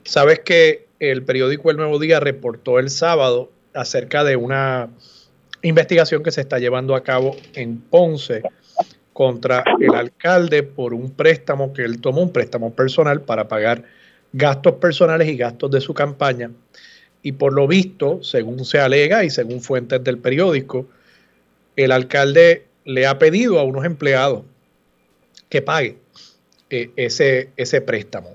Speaker 1: sabes que el periódico El Nuevo Día reportó el sábado acerca de una investigación que se está llevando a cabo en Ponce contra el alcalde por un préstamo que él tomó, un préstamo personal para pagar gastos personales y gastos de su campaña. Y por lo visto, según se alega y según fuentes del periódico, el alcalde le ha pedido a unos empleados que pague eh, ese, ese préstamo.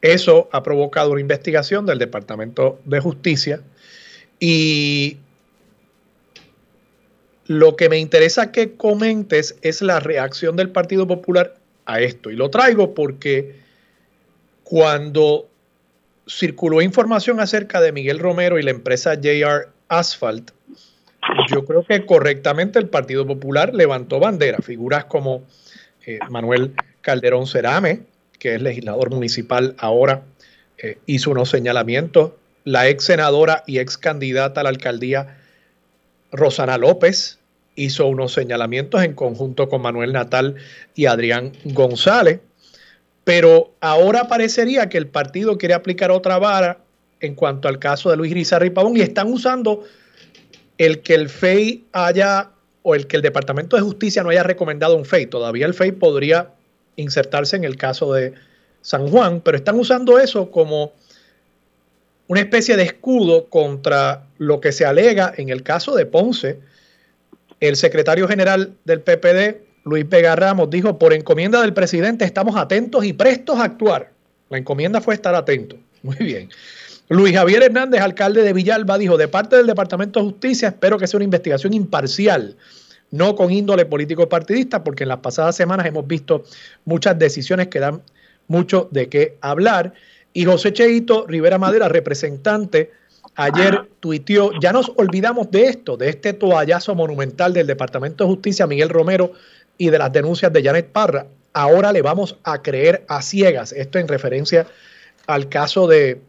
Speaker 1: Eso ha provocado una investigación del Departamento de Justicia y lo que me interesa que comentes es la reacción del Partido Popular a esto. Y lo traigo porque cuando circuló información acerca de Miguel Romero y la empresa JR Asphalt, yo creo que correctamente el Partido Popular levantó bandera. Figuras como eh, Manuel Calderón Cerame, que es legislador municipal ahora, eh, hizo unos señalamientos. La ex senadora y ex candidata a la alcaldía, Rosana López, hizo unos señalamientos en conjunto con Manuel Natal y Adrián González. Pero ahora parecería que el partido quiere aplicar otra vara en cuanto al caso de Luis Rizarri Pavón y están usando el que el FEI haya o el que el Departamento de Justicia no haya recomendado un FEI. Todavía el FEI podría insertarse en el caso de San Juan, pero están usando eso como una especie de escudo contra lo que se alega en el caso de Ponce. El secretario general del PPD, Luis Vega Ramos, dijo, por encomienda del presidente estamos atentos y prestos a actuar. La encomienda fue estar atentos. Muy bien. Luis Javier Hernández, alcalde de Villalba, dijo, de parte del Departamento de Justicia, espero que sea una investigación imparcial no con índole político partidista, porque en las pasadas semanas hemos visto muchas decisiones que dan mucho de qué hablar. Y José Cheito Rivera Madera, representante, ayer tuiteó, ya nos olvidamos de esto, de este toallazo monumental del Departamento de Justicia, Miguel Romero, y de las denuncias de Janet Parra. Ahora le vamos a creer a ciegas. Esto en referencia al caso de,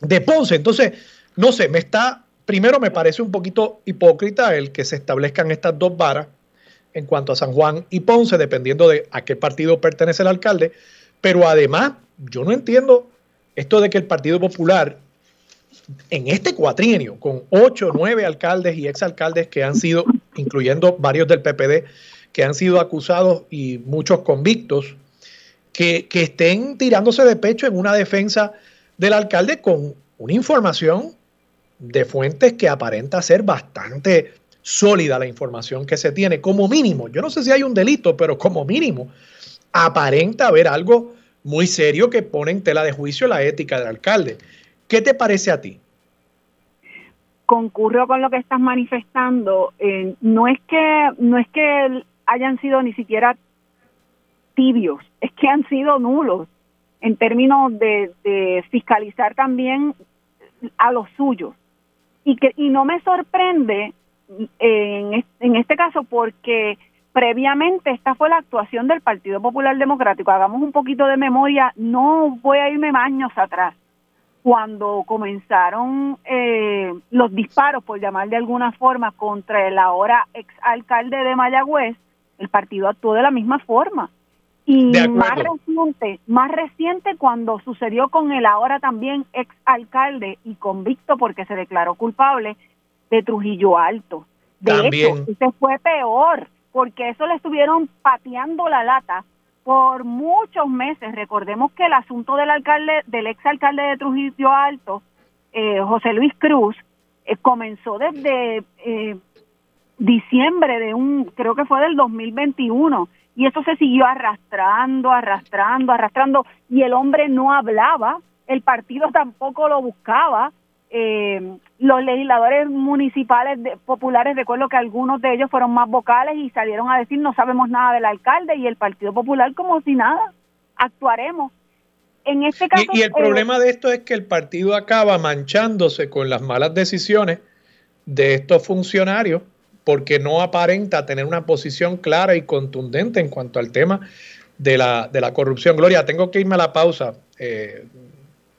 Speaker 1: de Ponce. Entonces, no sé, me está primero me parece un poquito hipócrita el que se establezcan estas dos varas en cuanto a San Juan y Ponce, dependiendo de a qué partido pertenece el alcalde. Pero además, yo no entiendo esto de que el Partido Popular, en este cuatrienio, con ocho, nueve alcaldes y exalcaldes que han sido, incluyendo varios del PPD, que han sido acusados y muchos convictos, que, que estén tirándose de pecho en una defensa del alcalde con una información de fuentes que aparenta ser bastante sólida la información que se tiene, como mínimo. Yo no sé si hay un delito, pero como mínimo aparenta haber algo muy serio que pone en tela de juicio la ética del alcalde. ¿Qué te parece a ti?
Speaker 3: Concurro con lo que estás manifestando. Eh, no es que no es que hayan sido ni siquiera tibios, es que han sido nulos en términos de, fiscalizar también a los suyos. Y, que, y no me sorprende en, en este caso porque previamente esta fue la actuación del Partido Popular Democrático. Hagamos un poquito de memoria, no voy a irme años atrás, cuando comenzaron eh, los disparos, por llamar de alguna forma, contra el ahora exalcalde de Mayagüez, el partido actuó de la misma forma. Y más reciente, más reciente cuando sucedió con el ahora también exalcalde y convicto porque se declaró culpable de Trujillo Alto. De hecho, ese fue peor, porque eso le estuvieron pateando la lata por muchos meses. Recordemos que el asunto del alcalde, del exalcalde de Trujillo Alto, eh, José Luis Cruz, eh, comenzó desde eh, diciembre de un, creo que fue del 2021, y eso se siguió arrastrando, arrastrando, arrastrando, y el hombre no hablaba, el partido tampoco lo buscaba, eh, los legisladores municipales populares, recuerdo que algunos de ellos fueron más vocales y salieron a decir no sabemos nada del alcalde y el Partido Popular como si nada, actuaremos. En este caso,
Speaker 1: y, el eh, problema de esto es que el partido acaba manchándose con las malas decisiones de estos funcionarios porque no aparenta tener una posición clara y contundente en cuanto al tema de la, de la corrupción. Gloria, tengo que irme a la pausa. Eh,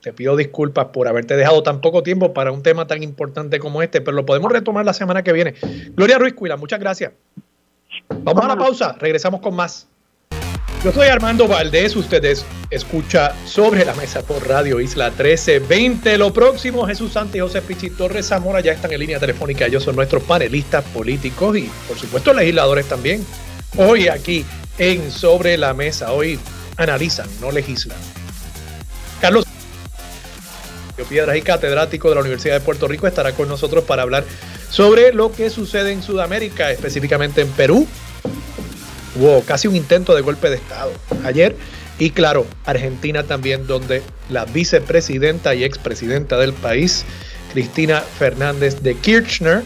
Speaker 1: te pido disculpas por haberte dejado tan poco tiempo para un tema tan importante como este, pero lo podemos retomar la semana que viene. Gloria Ruiz Cuila, muchas gracias. Vamos a la pausa, regresamos con más. Yo soy Armando Valdés, ustedes escucha sobre la mesa por Radio Isla 1320. Lo próximo, Jesús Santos y José Pichi Torres Zamora ya están en línea telefónica. Ellos son nuestros panelistas políticos y, por supuesto, legisladores también. Hoy aquí en Sobre la Mesa, hoy analizan, no legislan. Carlos Piedras y catedrático de la Universidad de Puerto Rico, estará con nosotros para hablar sobre lo que sucede en Sudamérica, específicamente en Perú. Hubo casi un intento de golpe de Estado ayer. Y claro, Argentina también, donde la vicepresidenta y expresidenta del país, Cristina Fernández de Kirchner,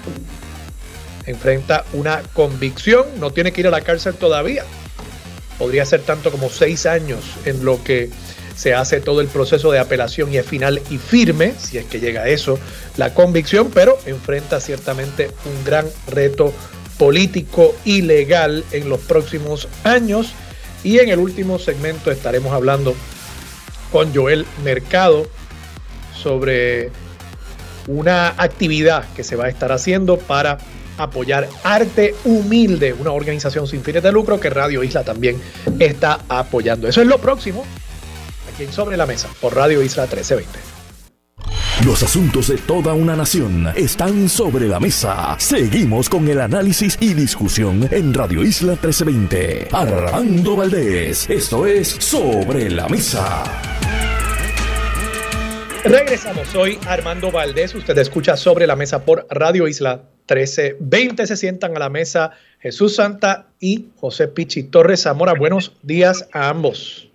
Speaker 1: enfrenta una convicción. No tiene que ir a la cárcel todavía. Podría ser tanto como seis años en lo que se hace todo el proceso de apelación y es final y firme, si es que llega a eso, la convicción, pero enfrenta ciertamente un gran reto político y legal en los próximos años. Y en el último segmento estaremos hablando con Joel Mercado sobre una actividad que se va a estar haciendo para apoyar Arte Humilde, una organización sin fines de lucro que Radio Isla también está apoyando. Eso es lo próximo sobre la Mesa por Radio Isla 1320.
Speaker 2: Los asuntos de toda una nación están sobre la mesa. Seguimos con el análisis y discusión en Radio Isla 1320. Armando Valdés, esto es Sobre la Mesa.
Speaker 1: Regresamos, hoy Armando Valdés, usted escucha Sobre la Mesa por Radio Isla 1320. Se sientan a la mesa Jesús Santa y José Pichi Torres Zamora. Buenos días a ambos.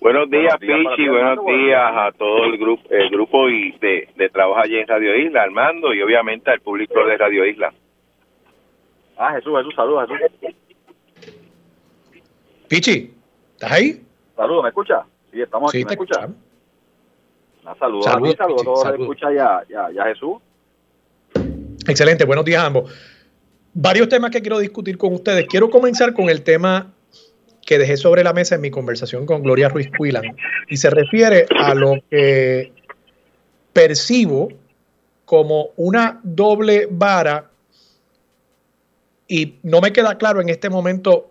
Speaker 4: Buenos días, Pichi, buenos días a todo el grupo el grupo y de, de trabajo allí en Radio Isla, Armando, y obviamente al público de Radio Isla.
Speaker 5: Ah, Jesús, Jesús, saludos, Jesús.
Speaker 1: Pichi, ¿estás ahí?
Speaker 5: Saludos, ¿me escucha? Sí, estamos aquí, ¿me escucha? Ah, saludos, saludos, saludos, todos saludos. escucha ya, ya, ya Jesús.
Speaker 1: Excelente, buenos días a ambos. Varios temas que quiero discutir con ustedes. Quiero comenzar con el tema que dejé sobre la mesa en mi conversación con Gloria Ruiz Cuilan y se refiere a lo que percibo como una doble vara y no me queda claro en este momento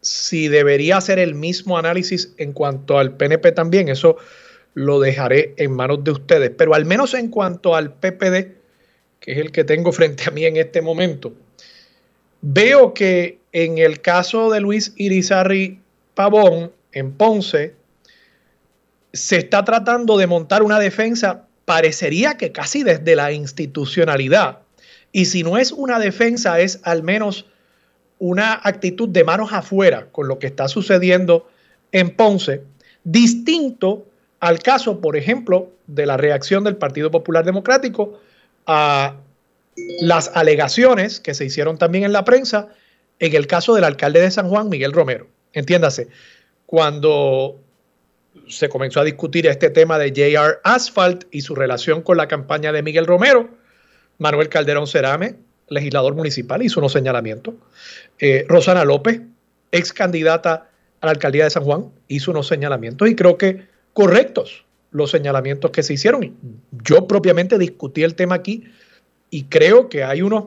Speaker 1: si debería hacer el mismo análisis en cuanto al PNP también. Eso lo dejaré en manos de ustedes. Pero al menos en cuanto al PPD, que es el que tengo frente a mí en este momento, veo que en el caso de Luis Irizarri Pavón en Ponce, se está tratando de montar una defensa, parecería que casi desde la institucionalidad. Y si no es una defensa, es al menos una actitud de manos afuera con lo que está sucediendo en Ponce, distinto al caso, por ejemplo, de la reacción del Partido Popular Democrático a las alegaciones que se hicieron también en la prensa en el caso del alcalde de San Juan, Miguel Romero. Entiéndase, cuando se comenzó a discutir este tema de JR Asphalt y su relación con la campaña de Miguel Romero, Manuel Calderón Cerame, legislador municipal, hizo unos señalamientos. Eh, Rosana López, ex candidata a la alcaldía de San Juan, hizo unos señalamientos y creo que correctos los señalamientos que se hicieron. Yo propiamente discutí el tema aquí y creo que hay unos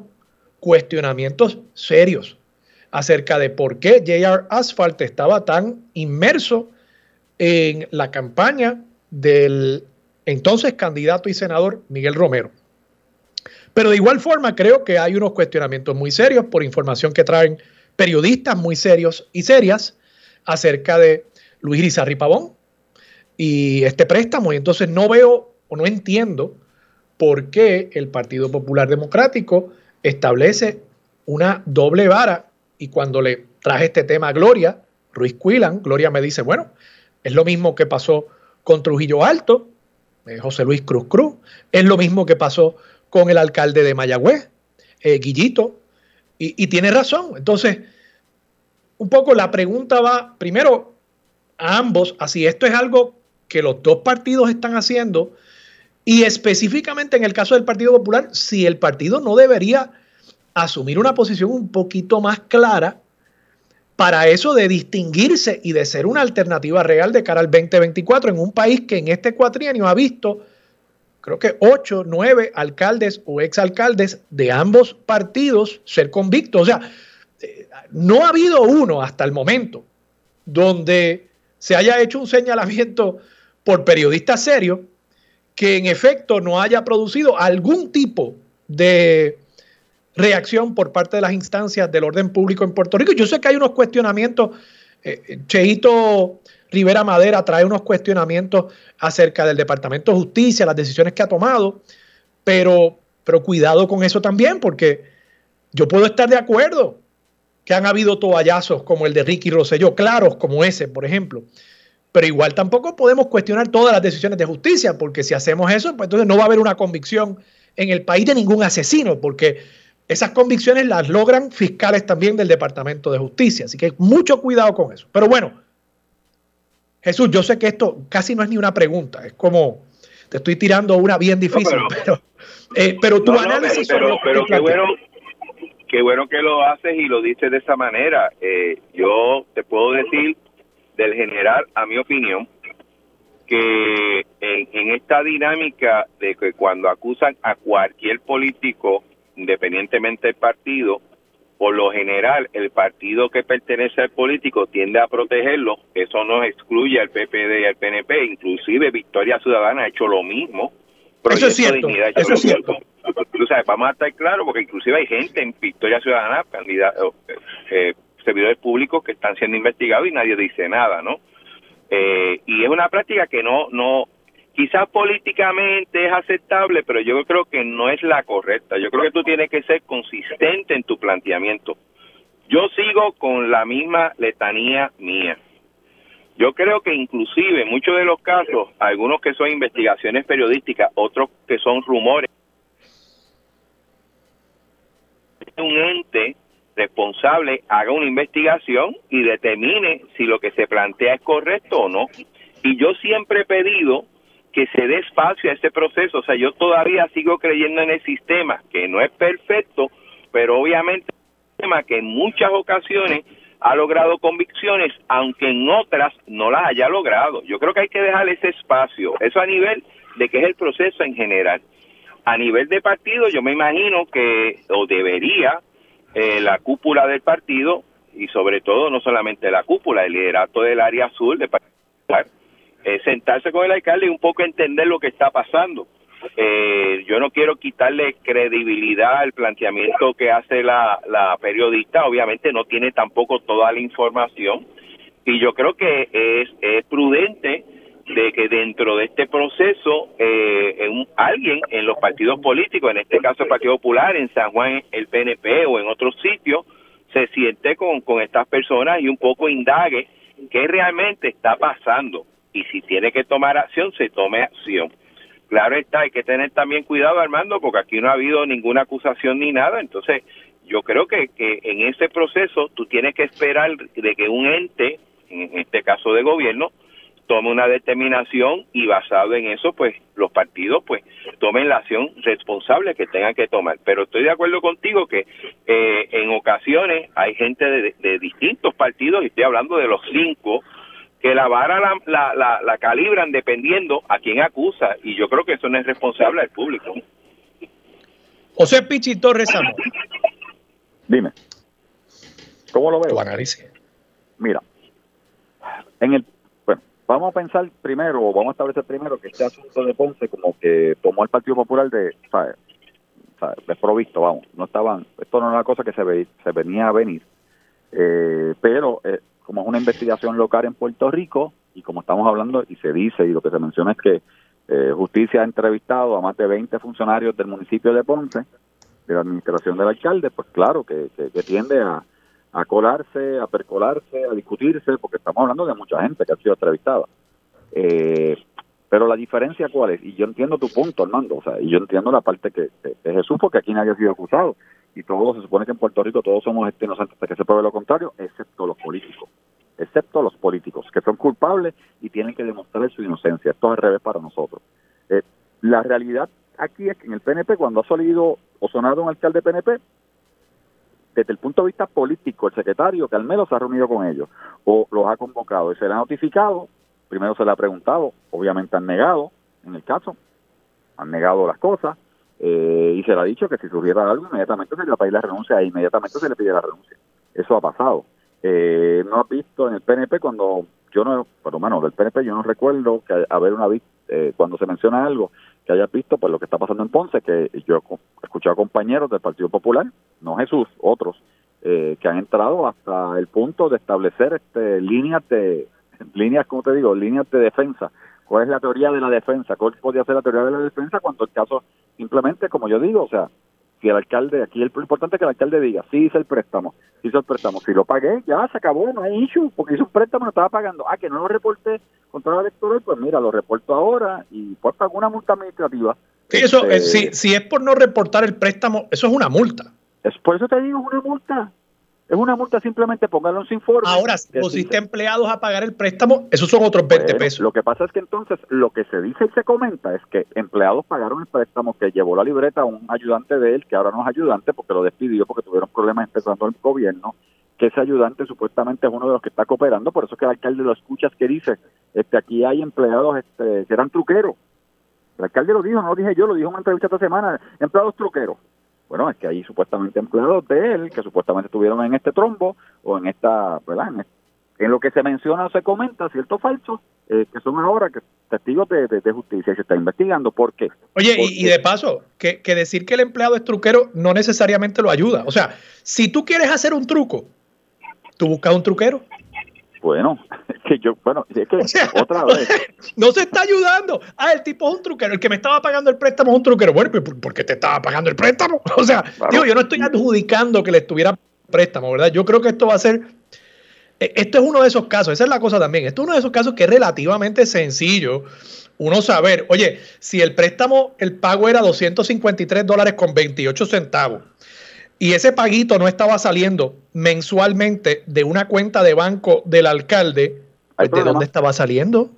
Speaker 1: cuestionamientos serios acerca de por qué JR Asphalt estaba tan inmerso en la campaña del entonces candidato y senador Miguel Romero. Pero de igual forma creo que hay unos cuestionamientos muy serios por información que traen periodistas muy serios y serias acerca de Luis Rizarri Pavón y este préstamo. Y entonces no veo o no entiendo por qué el Partido Popular Democrático establece una doble vara. Y cuando le traje este tema a Gloria, Ruiz Cuilan, Gloria me dice, bueno, es lo mismo que pasó con Trujillo Alto, eh, José Luis Cruz Cruz, es lo mismo que pasó con el alcalde de Mayagüez, eh, Guillito, y, tiene razón. Entonces, un poco la pregunta va primero a ambos, así esto es algo que los dos partidos están haciendo, y específicamente en el caso del Partido Popular, si el partido no debería asumir una posición un poquito más clara para eso de distinguirse y de ser una alternativa real de cara al 2024 en un país que en este cuatrienio ha visto creo que ocho, nueve alcaldes o exalcaldes de ambos partidos ser convictos. O sea, eh, no ha habido uno hasta el momento donde se haya hecho un señalamiento por periodistas serios que en efecto no haya producido algún tipo de reacción por parte de las instancias del orden público en Puerto Rico. Yo sé que hay unos cuestionamientos, eh, Cheito Rivera Madera trae unos cuestionamientos acerca del Departamento de Justicia, las decisiones que ha tomado, pero, pero cuidado con eso también, porque yo puedo estar de acuerdo que han habido toallazos como el de Ricky Rosselló, claros como ese, por ejemplo. Pero igual tampoco podemos cuestionar todas las decisiones de justicia, porque si hacemos eso, pues entonces no va a haber una convicción en el país de ningún asesino, porque esas convicciones las logran fiscales también del Departamento de Justicia. Así que mucho cuidado con eso. Pero bueno, Jesús, yo sé que esto casi no es ni una pregunta, es como te estoy tirando una bien difícil, pero, pero, eh, tu análisis
Speaker 4: pero, pero, qué bueno, qué bueno que lo haces y lo dices de esa manera. Eh, yo te puedo decir del general, a mi opinión, que en, en esta dinámica de que cuando acusan a cualquier político, independientemente del partido, por lo general el partido que pertenece al político tiende a protegerlo, eso no excluye al PPD y al PNP, inclusive Victoria Ciudadana ha hecho lo mismo.
Speaker 1: Eso es cierto, eso es cierto.
Speaker 4: vamos a estar claros porque inclusive hay gente en Victoria Ciudadana, candidatos, eh, eh, servidores públicos que están siendo investigados y nadie dice nada, ¿no? Eh, y es una práctica que no, no, quizás políticamente es aceptable, pero yo creo que no es la correcta. Yo creo que tú tienes que ser consistente en tu planteamiento. Yo sigo con la misma letanía mía. Yo creo que inclusive en muchos de los casos, algunos que son investigaciones periodísticas, otros que son rumores, un ente responsable haga una investigación y determine si lo que se plantea es correcto o no. Y yo siempre he pedido que se dé espacio a ese proceso. O sea, yo todavía sigo creyendo en el sistema, que no es perfecto, pero obviamente es un sistema que en muchas ocasiones ha logrado convicciones, aunque en otras no las haya logrado. Yo creo que hay que dejar ese espacio. Eso a nivel de que es el proceso en general. A nivel de partido, yo me imagino que, o debería, eh, la cúpula del partido y sobre todo no solamente la cúpula, el liderato del área azul de eh, sentarse con el alcalde y un poco entender lo que está pasando. Eh, yo no quiero quitarle credibilidad al planteamiento que hace la, la periodista, obviamente no tiene tampoco toda la información y yo creo que es, es prudente de que dentro de este proceso eh, alguien en los partidos políticos, en este caso el Partido Popular, en San Juan el PNP o en otros sitios, se siente con, con estas personas y un poco indague qué realmente está pasando y si tiene que tomar acción, se tome acción. Claro está, hay que tener también cuidado, Armando, porque aquí no ha habido ninguna acusación ni nada, entonces yo creo que, que en ese proceso tú tienes que esperar de que un ente, en este caso de gobierno, tome una determinación y basado en eso, pues los partidos pues tomen la acción responsable que tengan que tomar. Pero estoy de acuerdo contigo que eh, en ocasiones hay gente de, distintos partidos, y estoy hablando de los cinco, que la vara la, la, la, calibran dependiendo a quién acusa, y yo creo que eso no es responsable del público.
Speaker 1: José Pichi Torres
Speaker 5: Dime. ¿Cómo lo veo? Mira, en el Vamos a pensar primero, o vamos a establecer primero que este asunto de Ponce como que tomó el Partido Popular de, ¿sabes? desprovisto, vamos, no estaban, esto no era una cosa que se, ve, se venía a venir, eh, pero eh, como es una investigación local en Puerto Rico, y como estamos hablando, y se dice, y lo que se menciona es que eh, Justicia ha entrevistado a más de 20 funcionarios del municipio de Ponce, de la administración del alcalde, pues claro que tiende a, a colarse, a percolarse, a discutirse, porque estamos hablando de mucha gente que ha sido entrevistada. Eh, pero la diferencia cuál es, y yo entiendo tu punto, Armando, o sea, y yo entiendo la parte que, de Jesús, porque aquí nadie ha sido acusado, y todos, se supone que en Puerto Rico todos somos este inocentes hasta que se pruebe lo contrario, excepto los políticos, excepto los políticos, que son culpables y tienen que demostrar su inocencia. Esto es al revés para nosotros. Eh, la realidad aquí es que en el PNP, cuando ha salido o sonado un alcalde PNP, desde el punto de vista político, el secretario Carmelo se ha reunido con ellos o los ha convocado y se le ha notificado, primero se le ha preguntado, obviamente han negado en el caso, han negado las cosas eh, y se le ha dicho que si surgiera algo inmediatamente se le va la renuncia e inmediatamente se le pide la renuncia. Eso ha pasado. Eh, no ha visto en el PNP cuando yo no, pero bueno, del PNP yo no recuerdo que haber una eh, cuando se menciona algo que haya visto pues lo que está pasando en Ponce, que yo he escuchado compañeros del Partido Popular, no Jesús, otros, eh, que han entrado hasta el punto de establecer este líneas de, líneas, como te digo, líneas de defensa. ¿Cuál es la teoría de la defensa? ¿Cuál podría ser la teoría de la defensa cuando el caso simplemente, como yo digo, o sea, si el alcalde, aquí el, lo importante es que el alcalde diga, sí hice el préstamo, sí hice el préstamo, si lo pagué, ya se acabó, no hay issue, porque hice un préstamo, no estaba pagando. Ah, que no lo reporté contra la electoral, pues mira, lo reporto ahora y pues pago una multa administrativa.
Speaker 1: Sí, eso, eh, si, si es por no reportar el préstamo, eso es una multa.
Speaker 5: Es, por eso te digo, es una multa. Es una multa simplemente póngalo en informe.
Speaker 1: Ahora, si pusiste empleados a pagar el préstamo, esos son otros 20 pesos.
Speaker 5: Lo que pasa es que entonces lo que se dice y se comenta es que empleados pagaron el préstamo que llevó la libreta a un ayudante de él, que ahora no es ayudante porque lo despidió porque tuvieron problemas empezando el gobierno, que ese ayudante supuestamente es uno de los que está cooperando, por eso que el alcalde lo escuchas que dice, este aquí hay empleados este, que eran truqueros. El alcalde lo dijo, no lo dije yo, lo dijo en una entrevista esta semana, empleados truqueros. Bueno, es que hay supuestamente empleados de él que supuestamente estuvieron en este trombo o en esta, ¿verdad? En, lo que se menciona o se comenta, cierto falso, eh, que son ahora que testigos de, justicia y se está investigando. ¿Por qué?
Speaker 1: Oye, y, de paso, que, que decir que el empleado es truquero no necesariamente lo ayuda. O sea, si tú quieres hacer un truco, tú buscas un truquero.
Speaker 5: Bueno, que yo, bueno, es que otra vez.
Speaker 1: No se está ayudando. Ah, el tipo es un truquero. El que me estaba pagando el préstamo es un truquero. Bueno, ¿por qué te estaba pagando el préstamo? O sea, digo, yo no estoy adjudicando que le estuviera préstamo, ¿verdad? Yo creo que esto va a ser. E, esto es uno de esos casos, esa es la cosa también. Esto es uno de esos casos que es relativamente sencillo uno saber, oye, si el préstamo, el pago era 253 dólares con 28 centavos y ese paguito no estaba saliendo mensualmente de una cuenta de banco del alcalde, pues, ¿de dónde estaba saliendo?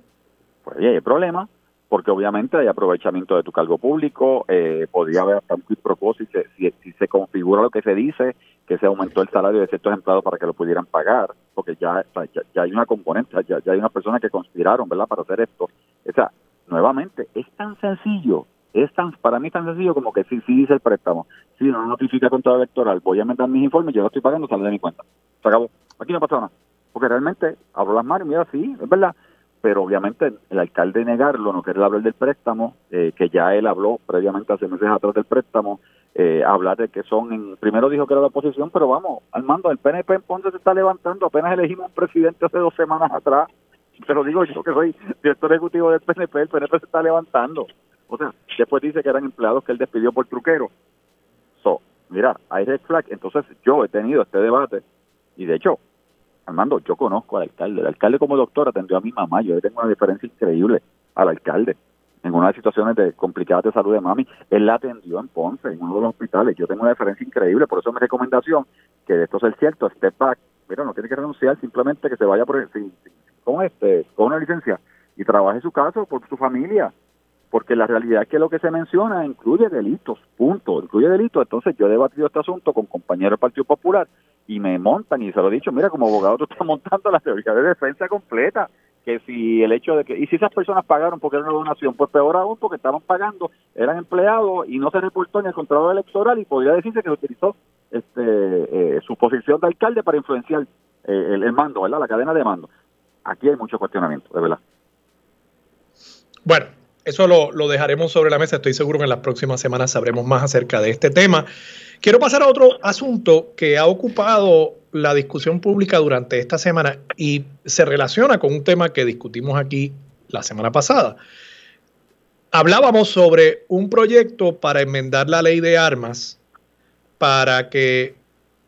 Speaker 5: Pues hay problema, porque obviamente hay aprovechamiento de tu cargo público, eh, podría haber hasta un propósito si, si, se configura lo que se dice, que se aumentó el salario de ciertos empleados para que lo pudieran pagar, porque ya, ya, hay una componente, ya, ya hay una persona que conspiraron, ¿verdad?, para hacer esto. O sea, nuevamente, es tan sencillo es tan para mí tan sencillo como que sí sí dice el préstamo sí sí, no notifica control electoral, voy a enmendar mis informes, yo lo estoy pagando, sale de mi cuenta. Se acabó. Aquí no pasa nada. Porque realmente abro las manos mira, sí, es verdad. Pero obviamente el alcalde negarlo, no querer hablar del préstamo, eh, que ya él habló previamente hace meses atrás del préstamo, eh, hablar de que son, en, primero dijo que era la oposición, pero vamos, Armando, el PNP en Ponce se está levantando, apenas elegimos un presidente hace dos semanas atrás, te lo digo yo que soy director ejecutivo del PNP, el PNP se está levantando. O después dice que eran empleados que él despidió por truquero. So, mira, hay red flag. Entonces yo he tenido este debate y de hecho, Armando, yo conozco al alcalde. El alcalde como doctor atendió a mi mamá. Yo tengo una diferencia increíble al alcalde en una de las situaciones de, complicadas de salud de mami, él la atendió en Ponce, en uno de los hospitales. Yo tengo una diferencia increíble, por eso mi recomendación, que de esto es el cierto, step back, mira, no tiene que renunciar, simplemente que se vaya por, con, este, con una licencia y trabaje su caso por su familia, porque la realidad es que lo que se menciona incluye delitos, punto, incluye delitos. Entonces yo he debatido este asunto con compañeros del Partido Popular y me montan, y se lo he dicho, mira, como abogado tú estás montando la teoría de defensa completa que si el hecho de que, y si esas personas pagaron porque era una donación, pues peor aún porque estaban pagando, eran empleados y no se reportó en el contrato electoral y podría decirse que se utilizó este, eh, su posición de alcalde para influenciar eh, el, mando, ¿verdad? La cadena de mando. Aquí hay mucho cuestionamiento, de verdad.
Speaker 1: Bueno, eso lo, lo, dejaremos sobre la mesa. Estoy seguro que en las próximas semanas sabremos más acerca de este tema. Quiero pasar a otro asunto que ha ocupado la discusión pública durante esta semana y se relaciona con un tema que discutimos aquí la semana pasada. Hablábamos sobre un proyecto para enmendar la ley de armas para que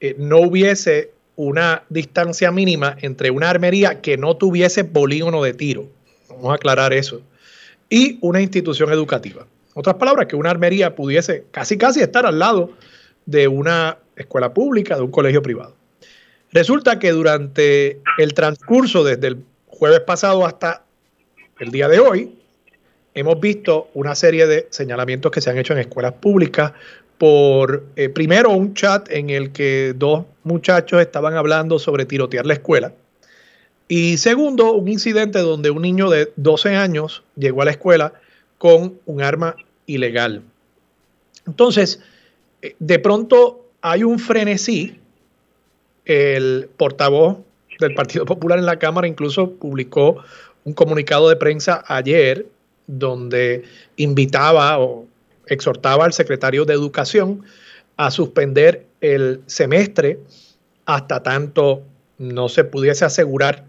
Speaker 1: eh, no hubiese una distancia mínima entre una armería que no tuviese polígono de tiro. Vamos a aclarar eso. Y una institución educativa. Otras palabras, que una armería pudiese casi casi estar al lado de una escuela pública, de un colegio privado. Resulta que durante el transcurso desde el jueves pasado hasta el día de hoy, hemos visto una serie de señalamientos que se han hecho en escuelas públicas por, eh, primero, un chat en el que dos muchachos estaban hablando sobre tirotear la escuela. Y segundo, un incidente donde un niño de 12 años llegó a la escuela con un arma ilegal. Entonces, eh, de pronto hay un frenesí el portavoz del Partido Popular en la Cámara incluso publicó un comunicado de prensa ayer donde invitaba o exhortaba al secretario de Educación a suspender el semestre hasta tanto no se pudiese asegurar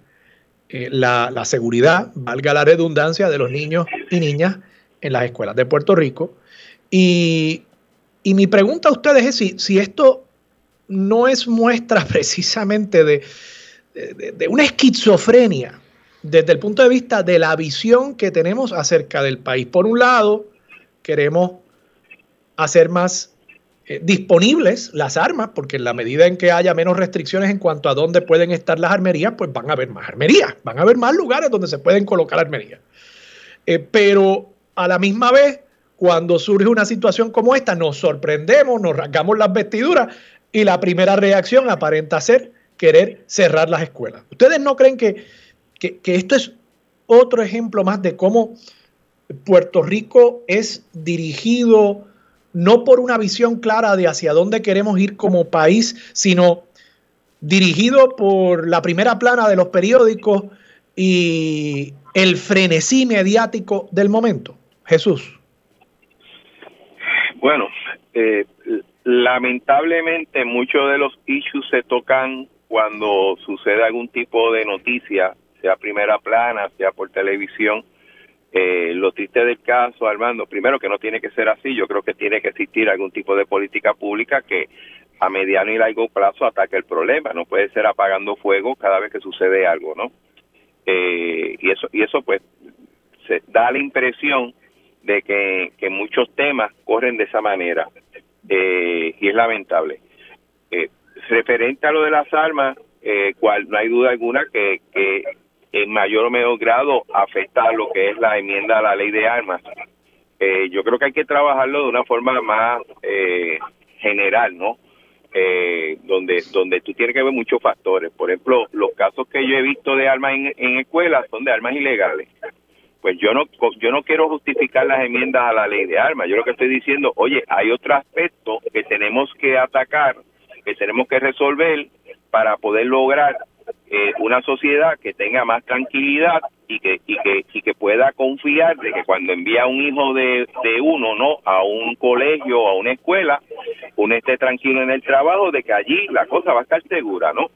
Speaker 1: eh, la, seguridad, valga la redundancia, de los niños y niñas en las escuelas de Puerto Rico. Y, mi pregunta a ustedes es si, si esto no es muestra precisamente de, una esquizofrenia desde el punto de vista de la visión que tenemos acerca del país. Por un lado, queremos hacer más eh, disponibles las armas, porque en la medida en que haya menos restricciones en cuanto a dónde pueden estar las armerías, pues van a haber más armerías, van a haber más lugares donde se pueden colocar armerías. Eh, pero a la misma vez, cuando surge una situación como esta, nos sorprendemos, nos rasgamos las vestiduras y la primera reacción aparenta ser querer cerrar las escuelas. ¿Ustedes no creen que, esto es otro ejemplo más de cómo Puerto Rico es dirigido no por una visión clara de hacia dónde queremos ir como país, sino dirigido por la primera plana de los periódicos y el frenesí mediático del momento? Jesús.
Speaker 4: Bueno, eh, Lamentablemente muchos de los issues se tocan cuando sucede algún tipo de noticia, sea primera plana, sea por televisión. Eh, lo triste del caso, Armando, primero que no tiene que ser así, yo creo que tiene que existir algún tipo de política pública que a mediano y largo plazo ataque el problema, no puede ser apagando fuego cada vez que sucede algo, ¿no? Eh, y eso y eso pues se da la impresión de que, que muchos temas corren de esa manera eh, y es lamentable. Eh, referente a lo de las armas, eh, cual no hay duda alguna que, que en mayor o menor grado afecta lo que es la enmienda a la ley de armas. Eh, yo creo que hay que trabajarlo de una forma más eh, general, ¿no? Eh, donde donde tú tienes que ver muchos factores. Por ejemplo, los casos que yo he visto de armas en, en escuelas son de armas ilegales. pues yo no yo no quiero justificar las enmiendas a la ley de armas. Yo lo que estoy diciendo, oye, hay otro aspecto que tenemos que atacar, que tenemos que resolver para poder lograr eh, una sociedad que tenga más tranquilidad y que y que y que pueda confiar de que cuando envía un hijo de, de uno no a un colegio o a una escuela uno esté tranquilo en el trabajo de que allí la cosa va a estar segura no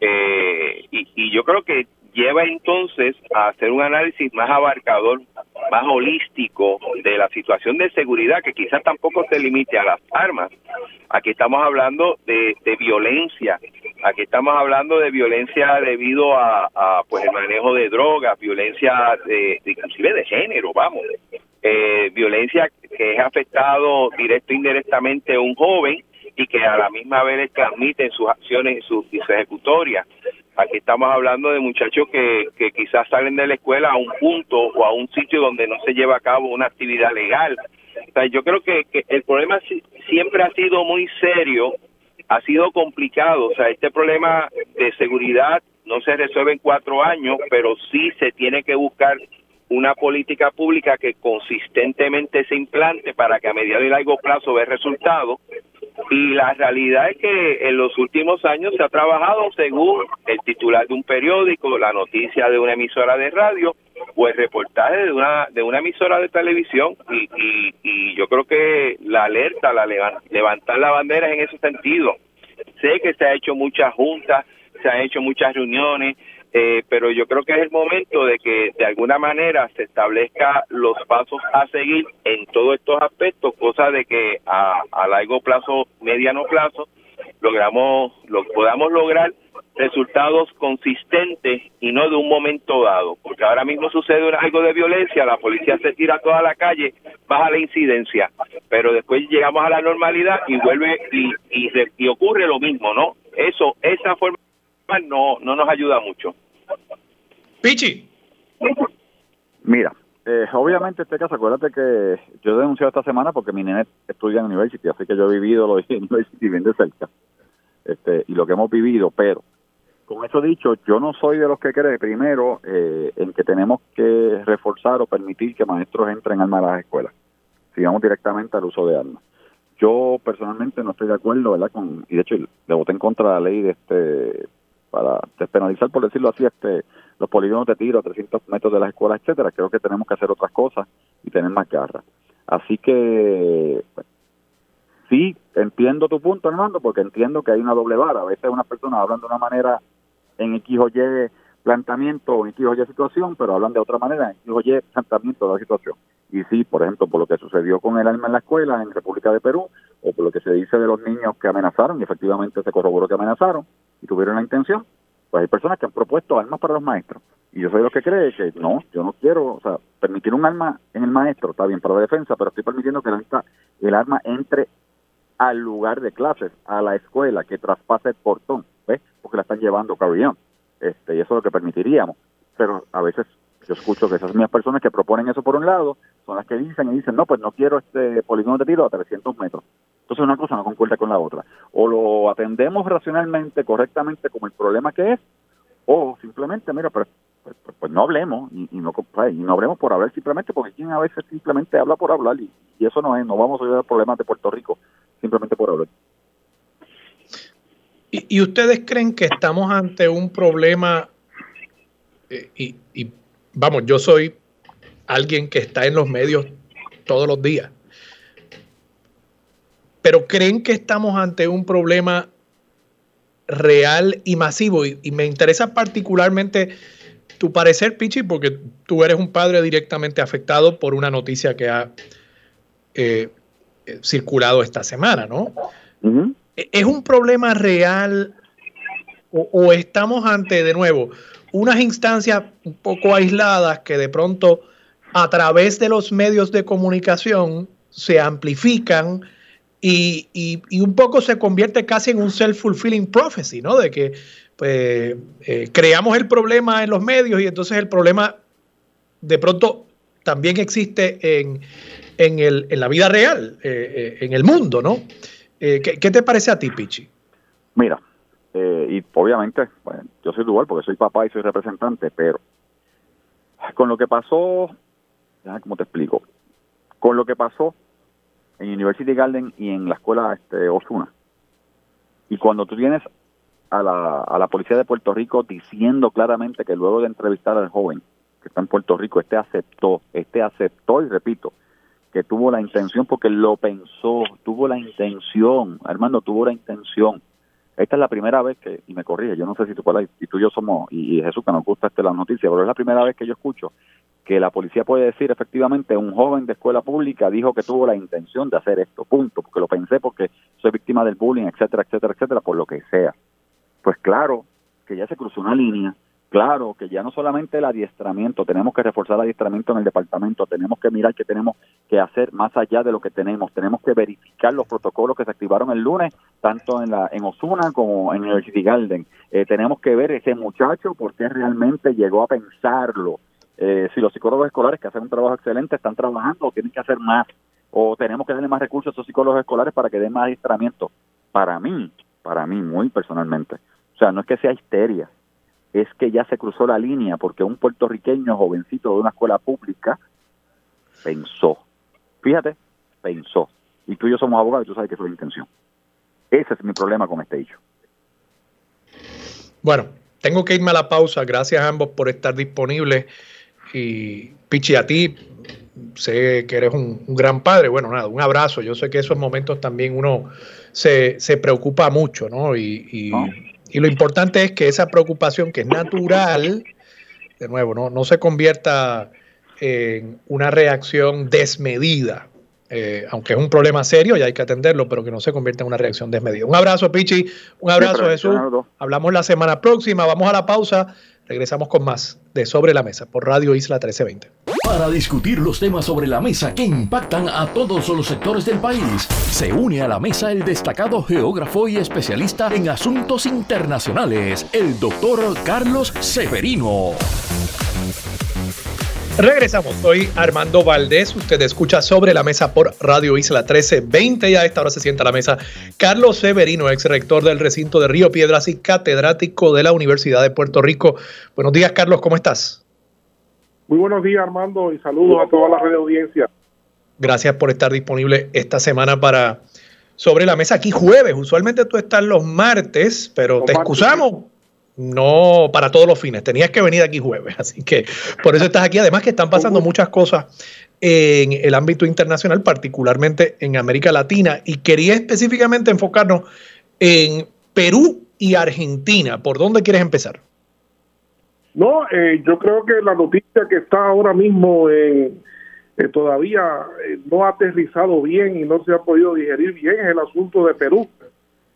Speaker 4: eh, y, y yo creo que lleva entonces a hacer un análisis más abarcador, más holístico de la situación de seguridad, que quizás tampoco se limite a las armas. Aquí estamos hablando de, violencia, aquí estamos hablando de violencia debido a, pues el manejo de drogas, violencia de, inclusive de género, vamos, eh, violencia que es afectado directo e indirectamente a un joven y que a la misma vez le transmiten sus acciones y sus, ejecutorias. Aquí estamos hablando de muchachos que, que quizás salen de la escuela a un punto o a un sitio donde no se lleva a cabo una actividad legal. O sea, yo creo que, que el problema siempre ha sido muy serio, ha sido complicado. O sea, este problema de seguridad no se resuelve en cuatro años, pero sí se tiene que buscar una política pública que consistentemente se implante para que a mediano y largo plazo vea resultados. Y la realidad es que en los últimos años se ha trabajado según el titular de un periódico, la noticia de una emisora de radio o el reportaje de una, de una emisora de televisión. Y, y, yo creo que la alerta, la levantar la bandera en ese sentido. Sé que se ha hecho muchas juntas, se han hecho muchas reuniones, eh, pero yo creo que es el momento de que de alguna manera se establezca los pasos a seguir en todos estos aspectos, cosa de que a, a largo plazo, mediano plazo, logramos, lo podamos lograr resultados consistentes y no de un momento dado, porque ahora mismo sucede algo de violencia, la policía se tira a toda la calle, baja la incidencia, pero después llegamos a la normalidad y vuelve y, y, y ocurre lo mismo, ¿no? Eso, esa forma no, no nos ayuda mucho.
Speaker 1: Pichi.
Speaker 5: Mira, eh, obviamente este caso, acuérdate que yo he denunciado esta semana porque mi nene estudia en University, así que yo he vivido lo de University bien de cerca. Este, y lo que hemos vivido, pero con eso dicho, yo no soy de los que cree primero eh, en que tenemos que reforzar o permitir que maestros entren armas a las escuelas. Sigamos directamente al uso de armas. Yo personalmente no estoy de acuerdo, ¿verdad? Con, y de hecho le voté en contra de la ley de este para despenalizar, por decirlo así, este los polígonos de tiro a 300 metros de las escuelas, etcétera. Creo que tenemos que hacer otras cosas y tener más garra. Así que sí, entiendo tu punto, Armando, porque entiendo que hay una doble vara. A veces una persona hablan de una manera en X o Y planteamiento o en X o Y situación, pero hablan de otra manera en X o Y planteamiento de la situación. Y sí, por ejemplo, por lo que sucedió con el alma en la escuela en República de Perú, o por lo que se dice de los niños que amenazaron, y efectivamente se corroboró que amenazaron, y tuvieron la intención, pues hay personas que han propuesto armas para los maestros. Y yo soy lo que cree que no, yo no quiero, o sea, permitir un arma en el maestro, está bien para la defensa, pero estoy permitiendo que el arma entre al lugar de clases, a la escuela, que traspase el portón, ¿ves? Porque la están llevando carry Este, y eso es lo que permitiríamos. Pero a veces yo escucho que esas mismas personas que proponen eso por un lado son las que dicen y dicen, no, pues no quiero este polígono de tiro a 300 metros. Entonces una cosa no concuerda con la otra. O lo atendemos racionalmente, correctamente, como el problema que es, o simplemente, mira, pues, pues, pues, pues no hablemos y, no, y no hablemos por hablar simplemente, porque quien a veces simplemente habla por hablar y, eso no es, no vamos a ayudar problemas de Puerto Rico simplemente por hablar.
Speaker 1: ¿Y, ustedes creen que estamos ante un problema eh, y, y vamos, yo soy alguien que está en los medios todos los días pero creen que estamos ante un problema real y masivo. Y, me interesa particularmente tu parecer, Pichi, porque tú eres un padre directamente afectado por una noticia que ha eh, circulado esta semana, ¿no? ¿E-, ¿Es un problema real o, estamos ante, de nuevo, unas instancias un poco aisladas que de pronto a través de los medios de comunicación se amplifican y, y, un poco se convierte casi en un self-fulfilling prophecy, ¿no? De que pues, eh, creamos el problema en los medios y entonces el problema de pronto también existe en, en, el, en la vida real, eh, eh, en el mundo, ¿no? ¿qué, ¿qué, te parece a ti, Pichi?
Speaker 5: Mira, y obviamente, yo soy dual porque soy papá y soy representante, pero con lo que pasó, ¿cómo te explico? Con lo que pasó en University Garden y en la escuela este, Osuna. Y cuando tú tienes a la, a la policía de Puerto Rico diciendo claramente que luego de entrevistar al joven que está en Puerto Rico, este aceptó, este aceptó y repito, que tuvo la intención porque lo pensó, tuvo la intención, Armando tuvo la intención. Esta es la primera vez que, y me corrige, yo no sé si tú, y tú y yo somos, y, Jesús que nos gusta este, la noticia, pero es la primera vez que yo escucho que la policía puede decir efectivamente un joven de escuela pública dijo que tuvo la intención de hacer esto, punto, porque lo pensé porque soy víctima del bullying, etcétera, etcétera, etcétera, por lo que sea. Pues claro que ya se cruzó una línea, claro que ya no solamente el adiestramiento, tenemos que reforzar el adiestramiento en el departamento, tenemos que mirar qué tenemos que hacer más allá de lo que tenemos, tenemos que verificar los protocolos que se activaron el lunes, tanto en la en Osuna como en University Garden. Eh, tenemos que ver ese muchacho por qué realmente llegó a pensarlo, eh, si los psicólogos escolares que hacen un trabajo excelente están trabajando o tienen que hacer más, o tenemos que darle más recursos a esos psicólogos escolares para que den más adiestramiento. Para mí, para mí, muy personalmente, o sea, no es que sea histeria, es que ya se cruzó la línea porque un puertorriqueño jovencito de una escuela pública pensó, fíjate, pensó. Y tú y yo somos abogados y tú sabes que eso es la intención. Ese es mi problema con este hecho.
Speaker 1: Bueno, tengo que irme a la pausa. Gracias a ambos por estar disponibles. Y Pichi, a ti, sé que eres un, gran padre. Bueno, nada, un abrazo. Yo sé que esos momentos también uno se, preocupa mucho, ¿no? Y, y, lo importante es que esa preocupación que es natural, de nuevo, no, no se convierta en una reacción desmedida. Eh, aunque es un problema serio y hay que atenderlo, pero que no se convierta en una reacción desmedida. Un abrazo, Pichi. Un abrazo, Jesús. Hablamos la semana próxima. Vamos a la pausa. Regresamos con más de Sobre la Mesa por Radio Isla 1320.
Speaker 2: Para discutir los temas sobre la mesa que impactan a todos los sectores del país, se une a la mesa el destacado geógrafo y especialista en asuntos internacionales, el doctor Carlos Severino.
Speaker 1: Regresamos, soy Armando Valdés, usted escucha sobre la mesa por Radio Isla 1320 y a esta hora se sienta a la mesa Carlos Severino, ex rector del recinto de Río Piedras y catedrático de la Universidad de Puerto Rico. Buenos días Carlos, ¿cómo estás?
Speaker 6: Muy buenos días Armando y saludos a toda la red de audiencia.
Speaker 1: Gracias por estar disponible esta semana para sobre la mesa aquí jueves. Usualmente tú estás los martes, pero te excusamos no para todos los fines, tenías que venir aquí jueves, así que por eso estás aquí. Además que están pasando muchas cosas en el ámbito internacional, particularmente en América Latina, y quería específicamente enfocarnos en Perú y Argentina. ¿Por dónde quieres empezar?
Speaker 6: No, eh, yo creo que la noticia que está ahora mismo eh, todavía eh, no ha aterrizado bien y no se ha podido digerir bien es el asunto de Perú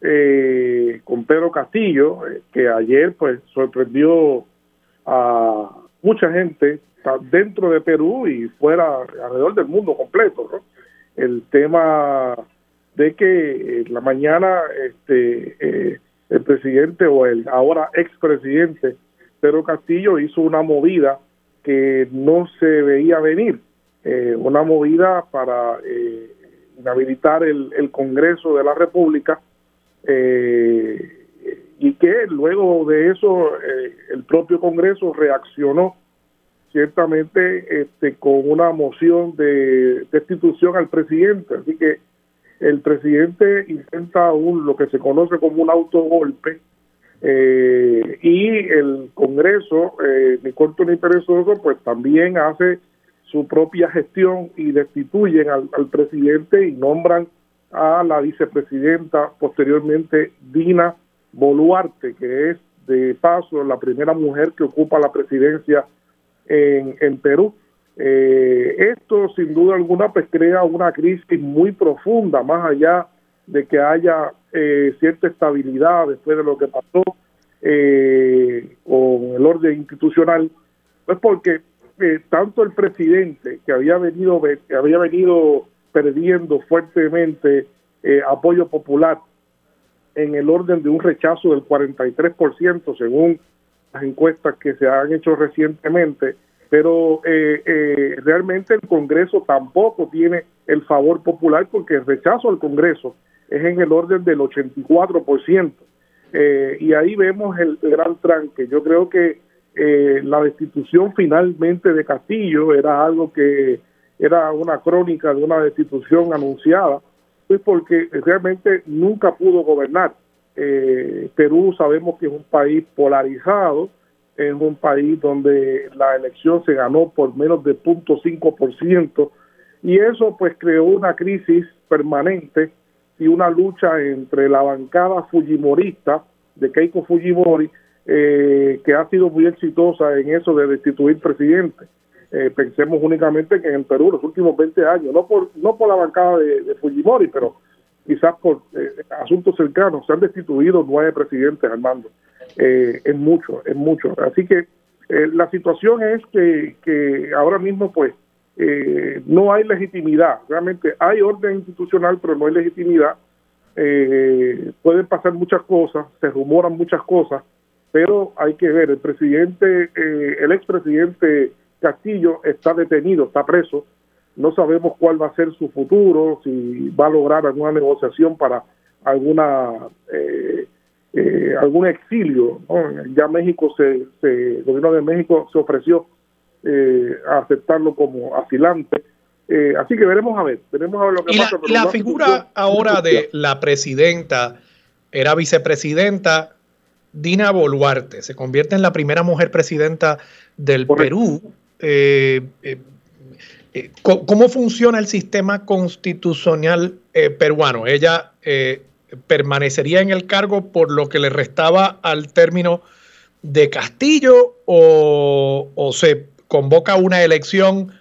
Speaker 6: eh, con Pedro Castillo, eh, que ayer pues sorprendió a mucha gente dentro de Perú y fuera alrededor del mundo completo, El tema de que en la mañana este eh, el presidente o el ahora expresidente Pedro Castillo hizo una movida que no se veía venir, eh, una movida para inhabilitar el, el Congreso de la República eh, y que luego de eso eh, el propio Congreso reaccionó ciertamente este, con una moción de destitución al presidente. Así que el presidente intenta un, lo que se conoce como un autogolpe eh, y el Congreso, eh, ni corto ni perezoso, pues también hace su propia gestión y destituyen al, presidente y nombran a la vicepresidenta, posteriormente Dina Boluarte, que es de paso la primera mujer que ocupa la presidencia en, en Perú. Eh, esto sin duda alguna pues crea una crisis muy profunda, más allá de que haya eh, cierta estabilidad después de lo que pasó eh, con el orden institucional, pues porque tanto el presidente que había venido que había venido perdiendo fuertemente eh, apoyo popular en el orden de un rechazo del 43% según las encuestas que se han hecho recientemente, pero eh, eh, realmente el Congreso tampoco tiene el favor popular porque el rechazo al Congreso es en el orden del 84%. y ahí vemos el, gran tranque. Yo creo que eh, la destitución finalmente de Castillo era algo que era una crónica de una destitución anunciada, pues porque realmente nunca pudo gobernar. Eh, Perú sabemos que es un país polarizado, es un país donde la elección se ganó por menos de 0.5% y eso pues creó una crisis permanente y una lucha entre la bancada fujimorista de Keiko Fujimori eh, que ha sido muy exitosa en eso de destituir presidente. Eh, pensemos únicamente que en Perú los últimos 20 años, no por, no por la bancada de, Fujimori, pero quizás por eh, asuntos cercanos, se han destituido nueve presidentes, Armando. es mucho, es mucho. Así que la situación es que, que ahora mismo, pues, no hay legitimidad. Realmente hay orden institucional, pero no hay legitimidad. pueden pasar muchas cosas, se rumoran muchas cosas, pero hay que ver, el presidente, eh, el expresidente Castillo está detenido, está preso, no sabemos cuál va a ser su futuro, si va a lograr alguna negociación para alguna eh, eh, algún exilio. Ya México, se, el gobierno de México se ofreció a aceptarlo como asilante. así que veremos a ver, veremos a ver lo que pasa.
Speaker 1: y la figura ahora de la presidenta, era vicepresidenta, Dina Boluarte se convierte en la primera mujer presidenta del Perú. Eh, eh, eh, ¿Cómo funciona el sistema constitucional peruano? ¿Ella permanecería en el cargo por lo que le restaba al término de Castillo o, o se convoca una elección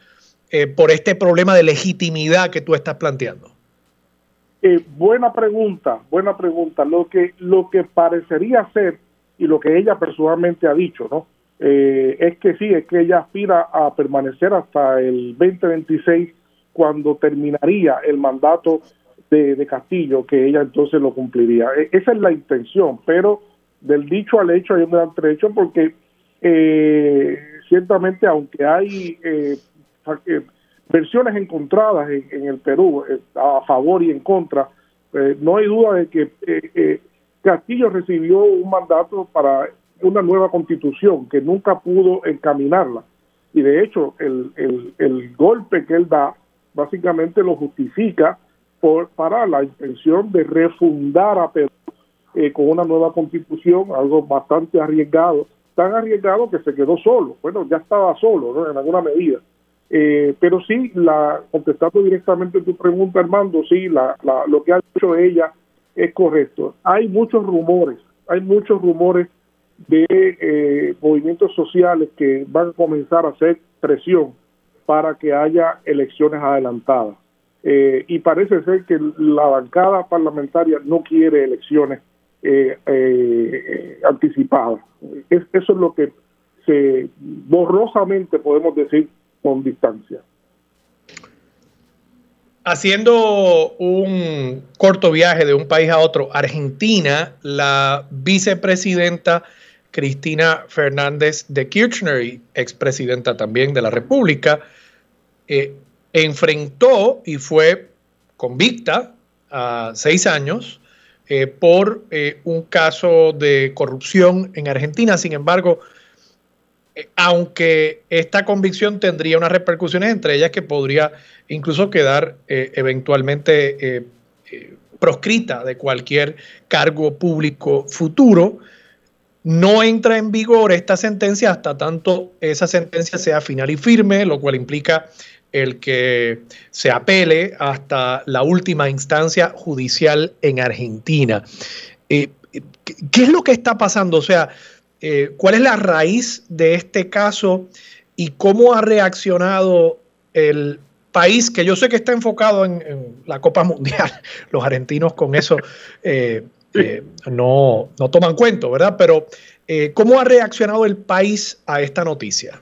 Speaker 1: por este problema de legitimidad que tú estás planteando?
Speaker 6: Eh, buena pregunta, buena pregunta. Lo que, lo que parecería ser y lo que ella personalmente ha dicho, ¿no? Eh, es que sí, es que ella aspira a permanecer hasta el 2026 cuando terminaría el mandato de, Castillo, que ella entonces lo cumpliría. E, esa es la intención, pero del dicho al hecho hay un gran trecho porque eh, ciertamente aunque hay eh, versiones encontradas en, el Perú eh, a favor y en contra. Eh, no hay duda de que eh, Castillo recibió un mandato para una nueva constitución que nunca pudo encaminarla. Y de hecho, el, el, golpe que él da básicamente lo justifica por, para la intención de refundar a Perú con una nueva constitución, algo bastante arriesgado, tan arriesgado que se quedó solo. Bueno, ya estaba solo en alguna medida eh, pero sí, la, contestando directamente tu pregunta, Armando, sí, la, lo que ha dicho ella es correcto. Hay muchos rumores, hay muchos rumores de eh, movimientos sociales que van a comenzar a hacer presión para que haya elecciones adelantadas. Eh, y parece ser que la bancada parlamentaria no quiere elecciones anticipadas. eso es lo que se borrosamente podemos decir con distancia.
Speaker 1: Haciendo un corto viaje de un país a otro, Argentina, la vicepresidenta Cristina Fernández de Kirchner, expresidenta también de la República, eh, enfrentó y fue convicta a seis años eh, por eh, un caso de corrupción en Argentina. Sin embargo, eh, aunque esta convicción tendría unas repercusiones, entre ellas que podría incluso quedar eventualmente proscrita de cualquier cargo público futuro, no entra en vigor esta sentencia hasta tanto esa sentencia sea final y firme, lo cual implica el que se apele hasta la última instancia judicial en Argentina. ¿Qué es lo que está pasando? O sea, eh, cuál es la raíz de este caso y cómo ha reaccionado el país, que yo sé que está enfocado en, la Copa Mundial. Los argentinos con eso eh, eh, no, no, toman cuento, ¿verdad? Pero ¿cómo ha reaccionado el país a esta noticia?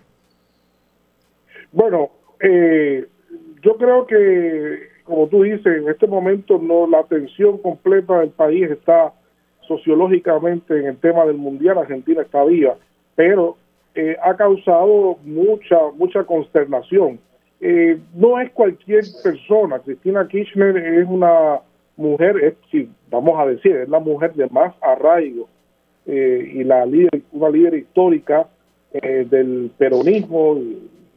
Speaker 6: Bueno, yo creo que, como tú dices, en este momento no la atención completa del país está sociológicamente en el tema del mundial, Argentina está viva, pero eh, ha causado mucha, mucha consternación. Eh, no es cualquier persona, Cristina Kirchner es una mujer, es, vamos a decir, es la mujer de más arraigo eh, y la líder, una líder histórica eh, del peronismo,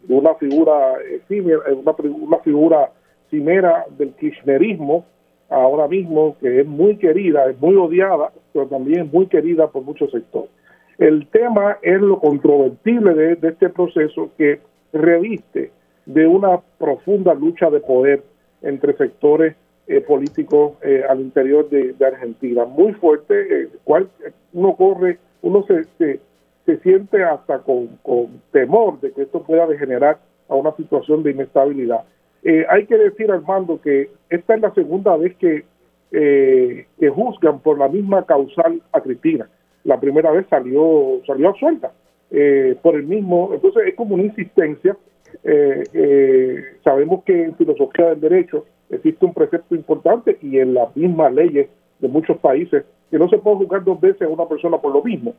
Speaker 6: una figura una, una figura cimera del kirchnerismo, ahora mismo, que es muy querida, es muy odiada, pero también es muy querida por muchos sectores. El tema es lo controvertible de, este proceso que reviste de una profunda lucha de poder entre sectores eh, políticos eh, al interior de, Argentina, muy fuerte, eh, cual uno corre, uno se, se, siente hasta con, con, temor de que esto pueda degenerar a una situación de inestabilidad. hay que decir, Armando, que esta es la segunda vez que, que juzgan por la misma causal a Cristina la primera vez salió salió absuelta eh, por el mismo, entonces es como una insistencia. Eh, eh, sabemos que en filosofía del derecho existe un precepto importante y en las mismas leyes de muchos países que no se puede juzgar dos veces a una persona por lo mismo.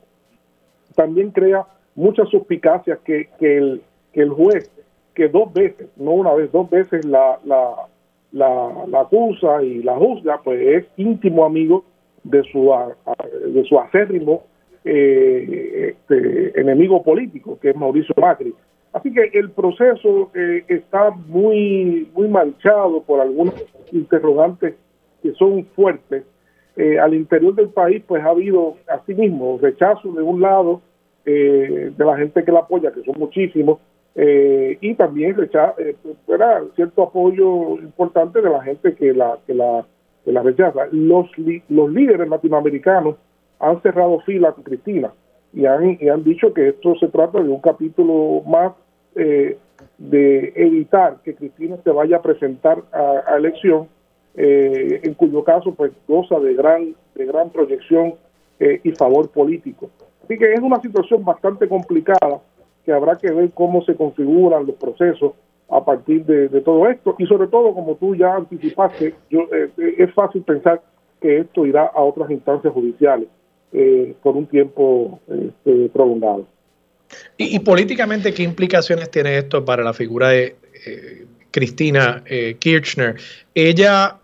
Speaker 6: También crea muchas suspicacias que, que, el, que el juez, que dos veces, no una vez, dos veces la, la, la, la acusa y la juzga, pues es íntimo amigo de su, de su acérrimo eh, este, enemigo político, que es Mauricio Macri. Así que el proceso eh, está muy, muy manchado por algunos interrogantes que son fuertes. Eh, al interior del país, pues ha habido, asimismo, rechazo de un lado de la gente que la apoya, que son muchísimos, y también rechazo, cierto apoyo importante de la gente que la, que la de la rechaza. Los, los líderes latinoamericanos han cerrado fila con Cristina y han, y han dicho que esto se trata de un capítulo más eh, de evitar que Cristina se vaya a presentar a, elección, eh, en cuyo caso pues goza de gran, de gran proyección eh, y favor político. Así que es una situación bastante complicada que habrá que ver cómo se configuran los procesos a partir de, todo esto. Y sobre todo como tú ya anticipaste yo, eh, es fácil pensar que esto irá a otras instancias judiciales eh, por un tiempo este, prolongado.
Speaker 1: Y, políticamente qué implicaciones tiene esto para la figura de eh, Cristina Kirchner ella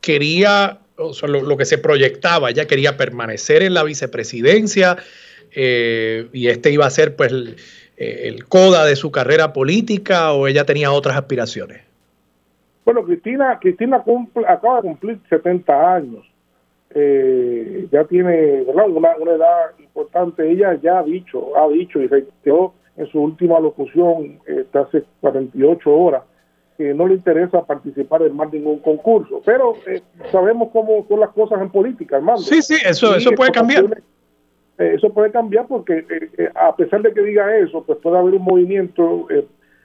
Speaker 1: quería o sea, lo, que se proyectaba ella quería permanecer en la vicepresidencia y este iba a ser pues eh, el coda de su carrera política o ella tenía otras aspiraciones?
Speaker 6: Bueno, Cristina, Cristina acaba de cumplir 70 años. Eh, ya tiene Una, edad importante. Ella ya ha dicho, ha dicho y reiteró en su última locución este, hace 48 horas que no le interesa participar en más ningún concurso. Pero eh, sabemos cómo son las cosas en política, hermano.
Speaker 1: Sí, sí, eso, eso puede cambiar.
Speaker 6: Eh, eso puede cambiar porque eh, a pesar de que diga eso, pues puede haber un movimiento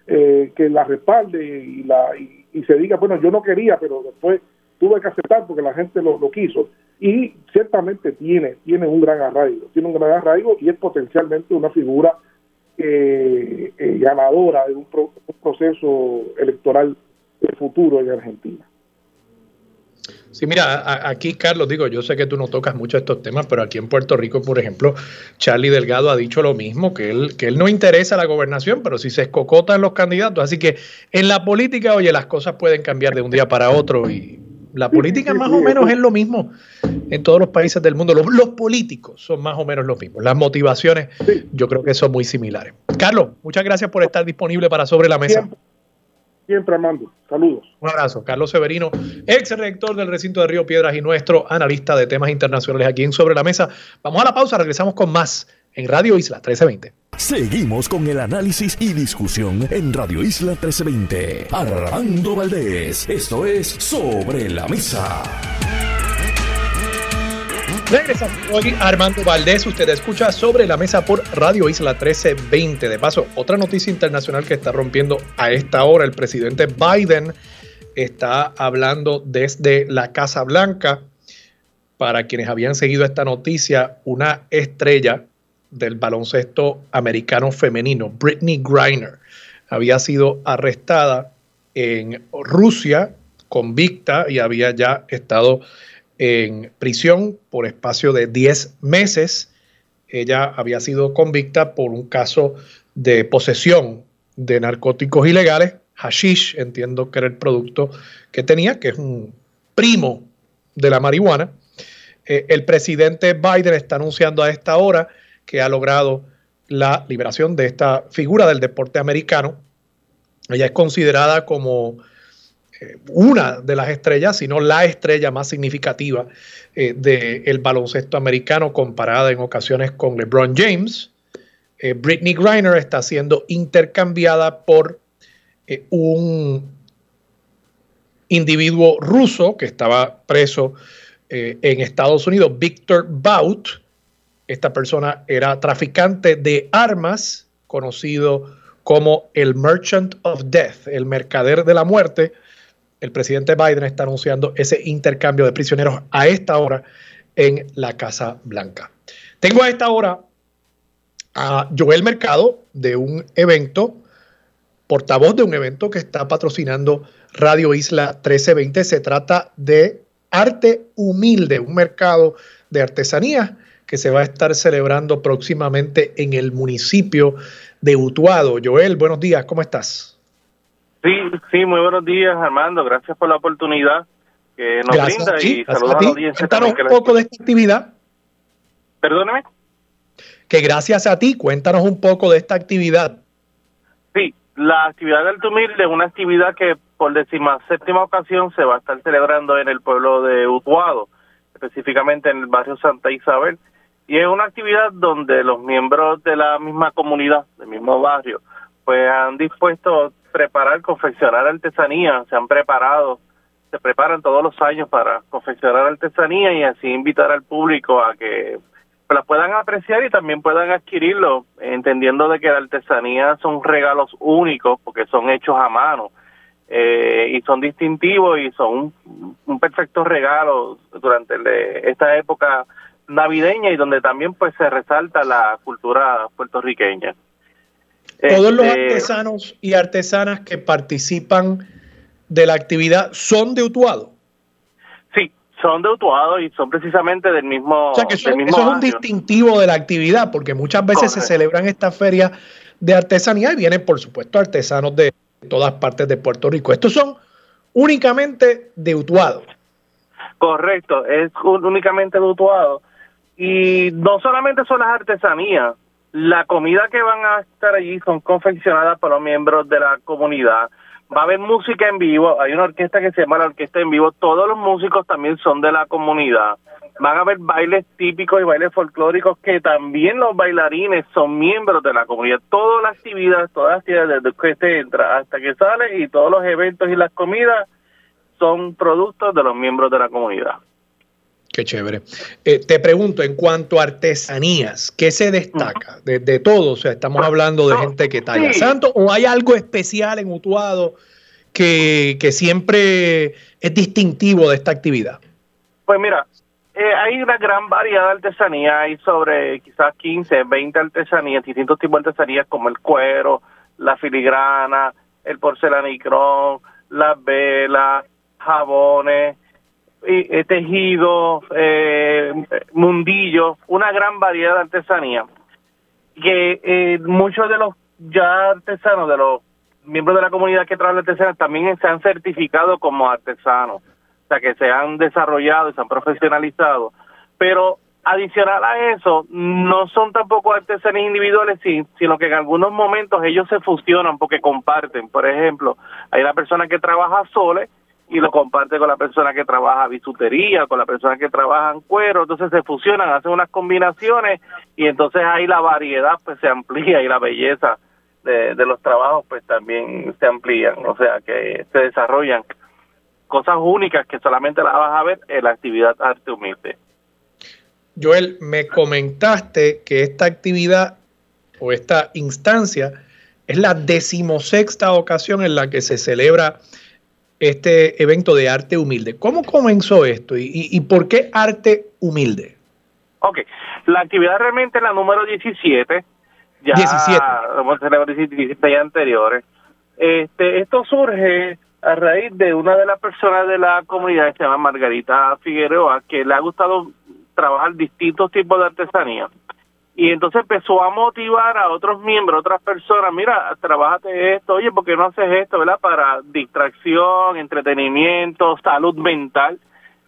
Speaker 6: que la respalde y, la, y, se diga, bueno, yo no quería, pero después tuve que aceptar porque la gente lo, quiso. Y ciertamente tiene, tiene un gran arraigo, tiene un gran arraigo y es potencialmente una figura ganadora de un, un proceso electoral futuro en Argentina.
Speaker 1: Sí, mira, aquí Carlos, digo, yo sé que tú no tocas mucho estos temas, pero aquí en Puerto Rico, por ejemplo, Charlie Delgado ha dicho lo mismo, que él, que él no interesa la gobernación, pero si se escocotan los candidatos. Así que en la política, oye, las cosas pueden cambiar de un día para otro y la política más o menos es lo mismo en todos los países del mundo. Los, políticos son más o menos los mismos. Las motivaciones yo creo que son muy similares. Carlos, muchas gracias por estar disponible para Sobre la Mesa.
Speaker 6: Siempre, Armando. Saludos.
Speaker 1: Un abrazo. Carlos Severino, ex rector del recinto de Río Piedras y nuestro analista de temas internacionales aquí en Sobre la Mesa. Vamos a la pausa, regresamos con más en Radio Isla 1320.
Speaker 2: Seguimos con el análisis y discusión en Radio Isla 1320. Armando Valdés, esto es Sobre la Mesa.
Speaker 1: Regresamos hoy Armando Valdés. Usted escucha sobre la mesa por Radio Isla 1320. De paso, otra noticia internacional que está rompiendo a esta hora. El presidente Biden está hablando desde la Casa Blanca. Para quienes habían seguido esta noticia, una estrella del baloncesto americano femenino, Britney Griner, había sido arrestada en Rusia, convicta y había ya estado en prisión por espacio de 10 meses. Ella había sido convicta por un caso de posesión de narcóticos ilegales, hashish, entiendo que era el producto que tenía, que es un primo de la marihuana. Eh, el presidente Biden está anunciando a esta hora que ha logrado la liberación de esta figura del deporte americano. Ella es considerada como eh, una de las estrellas, sino la estrella más significativa eh, del baloncesto americano comparada en ocasiones con LeBron James. Eh, Britney Griner está siendo intercambiada por un individuo ruso que estaba preso en Estados Unidos, Victor Bout. Esta persona era traficante de armas, conocido como el Merchant of Death, el mercader de la muerte. El presidente Biden está anunciando ese intercambio de prisioneros a esta hora en la Casa Blanca. Tengo a esta hora a Joel Mercado de un evento, portavoz de un evento que está patrocinando Radio Isla 1320. Se trata de Arte Humilde, un mercado de artesanía que se va a estar celebrando próximamente en el municipio de Utuado. Joel, buenos días, ¿cómo estás?
Speaker 7: Sí, sí, muy buenos días, Armando. Gracias por la oportunidad que nos brinda y saludos a, la audiencia.
Speaker 1: Cuéntanos un poco de esta actividad.
Speaker 7: Perdóneme.
Speaker 1: Que gracias a ti, cuéntanos un poco de esta actividad.
Speaker 7: Sí, la actividad del Tumil es una actividad que por décima séptima ocasión se va a estar celebrando en el pueblo de Utuado, específicamente en el barrio Santa Isabel. Y es una actividad donde los miembros de la misma comunidad, del mismo barrio, pues han dispuesto a preparar, confeccionar artesanía, se han preparado, se preparan todos los años para confeccionar artesanía y así invitar al público a que la puedan apreciar y también puedan adquirirlo, entendiendo de que la artesanía son regalos únicos porque son hechos a mano eh, y son distintivos y son un, perfecto regalo durante esta época navideña y donde también pues se resalta la cultura puertorriqueña.
Speaker 1: Todos los este, artesanos y artesanas que participan de la actividad son de Utuado.
Speaker 7: Sí, son de Utuado y son precisamente del mismo.
Speaker 1: O sea que eso, es un distintivo de la actividad, porque muchas veces se celebran estas ferias de artesanía y vienen, por supuesto, artesanos de todas partes de Puerto Rico. Estos son únicamente de Utuado.
Speaker 7: Correcto, es únicamente de Utuado. Y no solamente son las artesanías, la comida que van a estar allí son confeccionadas por los miembros de la comunidad. Va a haber música en vivo, hay una orquesta que se llama la Orquesta en Vivo, todos los músicos también son de la comunidad. Van a haber bailes típicos y bailes folclóricos que también los bailarines son miembros de la comunidad. Todas las actividades, todas las actividades desde que se entra hasta que sale y todos los eventos y las comidas son productos de los miembros de la comunidad.
Speaker 1: Qué chévere. Eh, te pregunto, en cuanto a artesanías, ¿qué se destaca de, todo? O sea, estamos hablando de gente que talla santo o hay algo especial en Utuado que, siempre es distintivo de esta actividad.
Speaker 7: Pues mira, eh, hay una gran variedad de artesanía, hay sobre quizás 15, 20 artesanías, distintos tipos de artesanías como el cuero, la filigrana, el porcelanicrón, las velas, jabones, tejidos, eh, mundillos, una gran variedad de artesanía. Que eh, muchos de los ya artesanos, de los miembros de la comunidad que trabajan artesanos, también se han certificado como artesanos, o sea, que se han desarrollado y se han profesionalizado. Pero adicional a eso, no son tampoco artesanías individuales, sino que en algunos momentos ellos se fusionan porque comparten. Por ejemplo, hay una persona que trabaja sola y lo comparte con la persona que trabaja bisutería, con la persona que trabaja en cuero, entonces se fusionan, hacen unas combinaciones y entonces ahí la variedad pues se amplía y la belleza de, los trabajos pues también se amplían, o sea que se desarrollan cosas únicas que solamente las vas a ver en la actividad arte humilde.
Speaker 1: Joel, me comentaste que esta actividad o esta instancia es la decimosexta ocasión en la que se celebra este evento de arte humilde. ¿Cómo comenzó esto y, por qué arte humilde?
Speaker 7: Ok, la actividad realmente es la número 17. Ya 17. Hemos celebrado 17 anteriores. Este, esto surge a raíz de una de las personas de la comunidad que se llama Margarita Figueroa, que le ha gustado trabajar distintos tipos de artesanía y entonces empezó a motivar a otros miembros, otras personas, mira, trabajate esto, oye, ¿por qué no haces esto, verdad? Para distracción, entretenimiento, salud mental,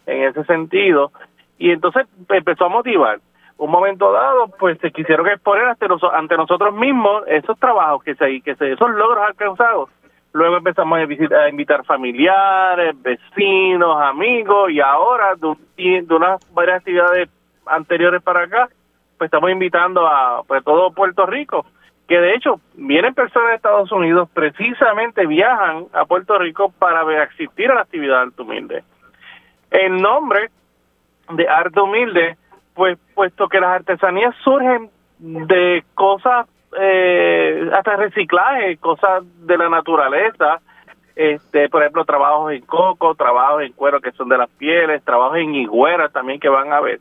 Speaker 7: en ese sentido. Y entonces empezó a motivar. un momento dado, pues se quisieron exponer ante, ante nosotros mismos esos trabajos que se, que se, esos logros alcanzados. Luego empezamos a, visitar, a invitar familiares, vecinos, amigos, y ahora, de, de unas varias actividades anteriores para acá, pues estamos invitando a pues, todo Puerto Rico, que de hecho vienen personas de Estados Unidos, precisamente viajan a Puerto Rico para asistir a la actividad Arte Humilde. El nombre de Arte Humilde, pues puesto que las artesanías surgen de cosas, eh, hasta reciclaje, cosas de la naturaleza, este, por ejemplo, trabajos en coco, trabajos en cuero que son de las pieles, trabajos en higuera también que van a ver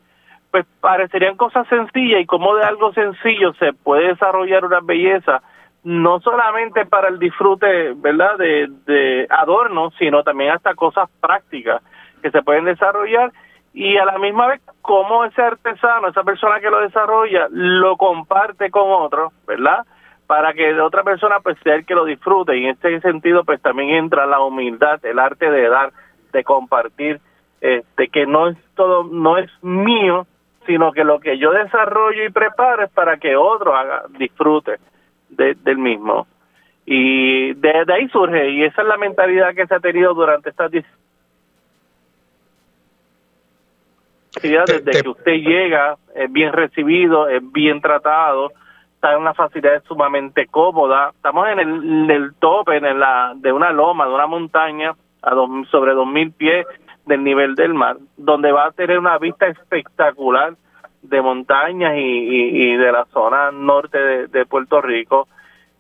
Speaker 7: pues parecerían cosas sencillas y como de algo sencillo se puede desarrollar una belleza no solamente para el disfrute, ¿verdad?, de, de adornos, sino también hasta cosas prácticas que se pueden desarrollar y a la misma vez cómo ese artesano, esa persona que lo desarrolla, lo comparte con otro, ¿verdad? Para que de otra persona pues sea el que lo disfrute y en este sentido pues también entra la humildad, el arte de dar, de compartir, este que no es todo, no es mío, sino que lo que yo desarrollo y preparo es para que otro haga, disfrute del mismo. Y de, ahí surge, y esa es la mentalidad que se ha tenido durante estas desde que usted llega, es bien recibido, es bien tratado, está en una facilidad sumamente cómoda. Estamos en el, el tope en la, de una loma, de una montaña, a dos, sobre dos mil pies, del nivel del mar, donde va a tener una vista espectacular de montañas y, de la zona norte de, Puerto Rico.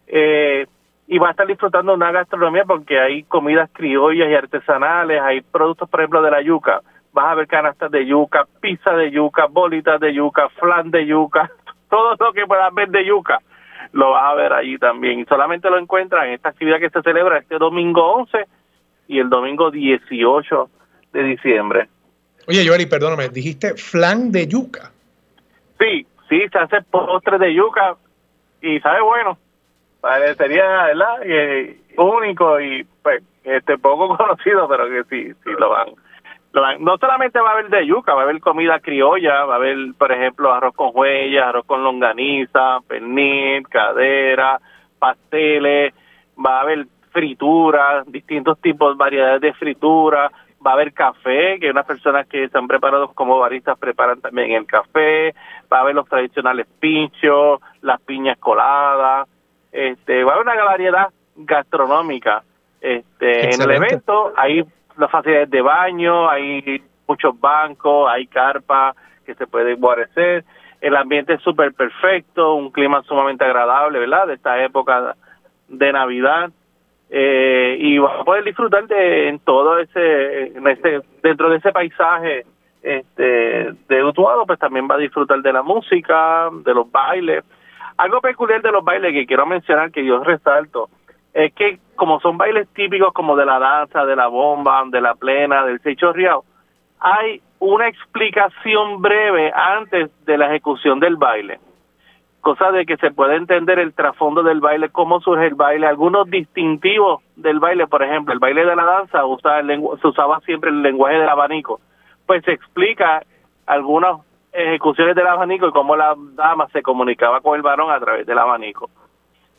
Speaker 7: Eh, y va a estar disfrutando una gastronomía porque hay comidas criollas y artesanales, hay productos, por ejemplo, de la yuca. Vas a ver canastas de yuca, pizza de yuca, bolitas de yuca, flan de yuca, todo lo que puedas ver de yuca lo vas a ver allí también. Y solamente lo encuentran en esta actividad que se celebra este domingo 11 y el domingo 18 de diciembre.
Speaker 1: Oye, Joari, perdóname, dijiste flan de yuca.
Speaker 7: Sí, sí, se hace postre de yuca y sabe bueno. Parecería, ¿verdad? Y, único y pues este poco conocido, pero que sí, sí lo van. Lo van. No solamente va a haber de yuca, va a haber comida criolla, va a haber, por ejemplo, arroz con huellas, arroz con longaniza, pernil, cadera, pasteles, va a haber frituras, distintos tipos, variedades de frituras, va a haber café, que unas personas que están preparados como baristas preparan también el café, va a haber los tradicionales pinchos, las piñas coladas, este, va a haber una variedad gastronómica. Este, en el evento hay las facilidades de baño, hay muchos bancos, hay carpas que se pueden guarecer, el ambiente es súper perfecto, un clima sumamente agradable, ¿verdad? De esta época de Navidad eh, y va a poder disfrutar de en todo ese, ese dentro de ese paisaje este de Utuado pues también va a disfrutar de la música de los bailes. Algo peculiar de los bailes que quiero mencionar que yo resalto es que como son bailes típicos como de la danza de la bomba de la plena del seichorriao hay una explicación breve antes de la ejecución del baile cosa de que se puede entender el trasfondo del baile, cómo surge el baile, algunos distintivos del baile, por ejemplo, el baile de la danza usa el se usaba siempre el lenguaje del abanico, pues se explica algunas ejecuciones del abanico y cómo la dama se comunicaba con el varón a través del abanico.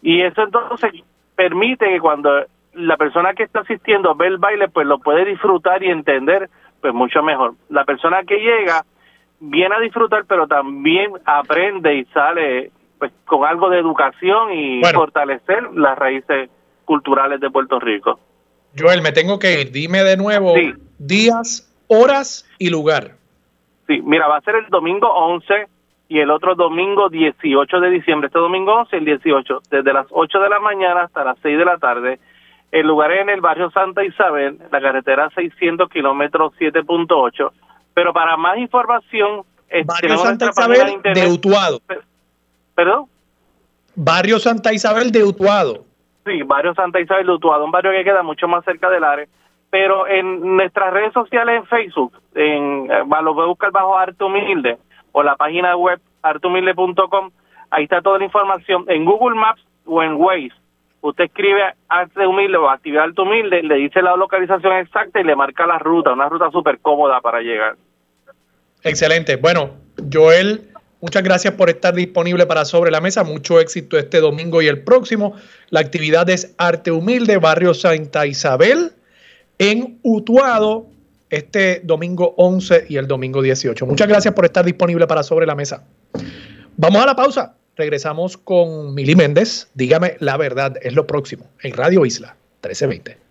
Speaker 7: Y eso entonces permite que cuando la persona que está asistiendo ve el baile, pues lo puede disfrutar y entender pues mucho mejor. La persona que llega viene a disfrutar, pero también aprende y sale pues con algo de educación y fortalecer las raíces culturales de Puerto Rico.
Speaker 1: Joel, me tengo que ir. Dime de nuevo días, horas y lugar.
Speaker 7: Sí, mira, va a ser el domingo 11 y el otro domingo 18 de diciembre. Este domingo 11 y el 18, desde las 8 de la mañana hasta las 6 de la tarde. El lugar es en el barrio Santa Isabel, la carretera 600 kilómetros 7.8 pero para más información...
Speaker 1: Barrio Santa Isabel de, Utuado.
Speaker 7: ¿Perdón?
Speaker 1: Barrio Santa Isabel de Utuado.
Speaker 7: Sí, Barrio Santa Isabel de Utuado, un barrio que queda mucho más cerca del área. Pero en nuestras redes sociales en Facebook, en, eh, lo voy a buscar bajo Arte Humilde o la página web artehumilde.com, ahí está toda la información. En Google Maps o en Waze, usted escribe Arte Humilde o Actividad Arte Humilde, le dice la localización exacta y le marca la ruta, una ruta súper cómoda para llegar.
Speaker 1: Excelente. Bueno, Joel Muchas gracias por estar disponible para Sobre la Mesa. Mucho éxito este domingo y el próximo. La actividad es Arte Humilde, Barrio Santa Isabel, en Utuado, este domingo 11 y el domingo 18. Muchas gracias por estar disponible para Sobre la Mesa. Vamos a la pausa. Regresamos con Mili Méndez. Dígame la verdad, es lo próximo en Radio Isla 1320.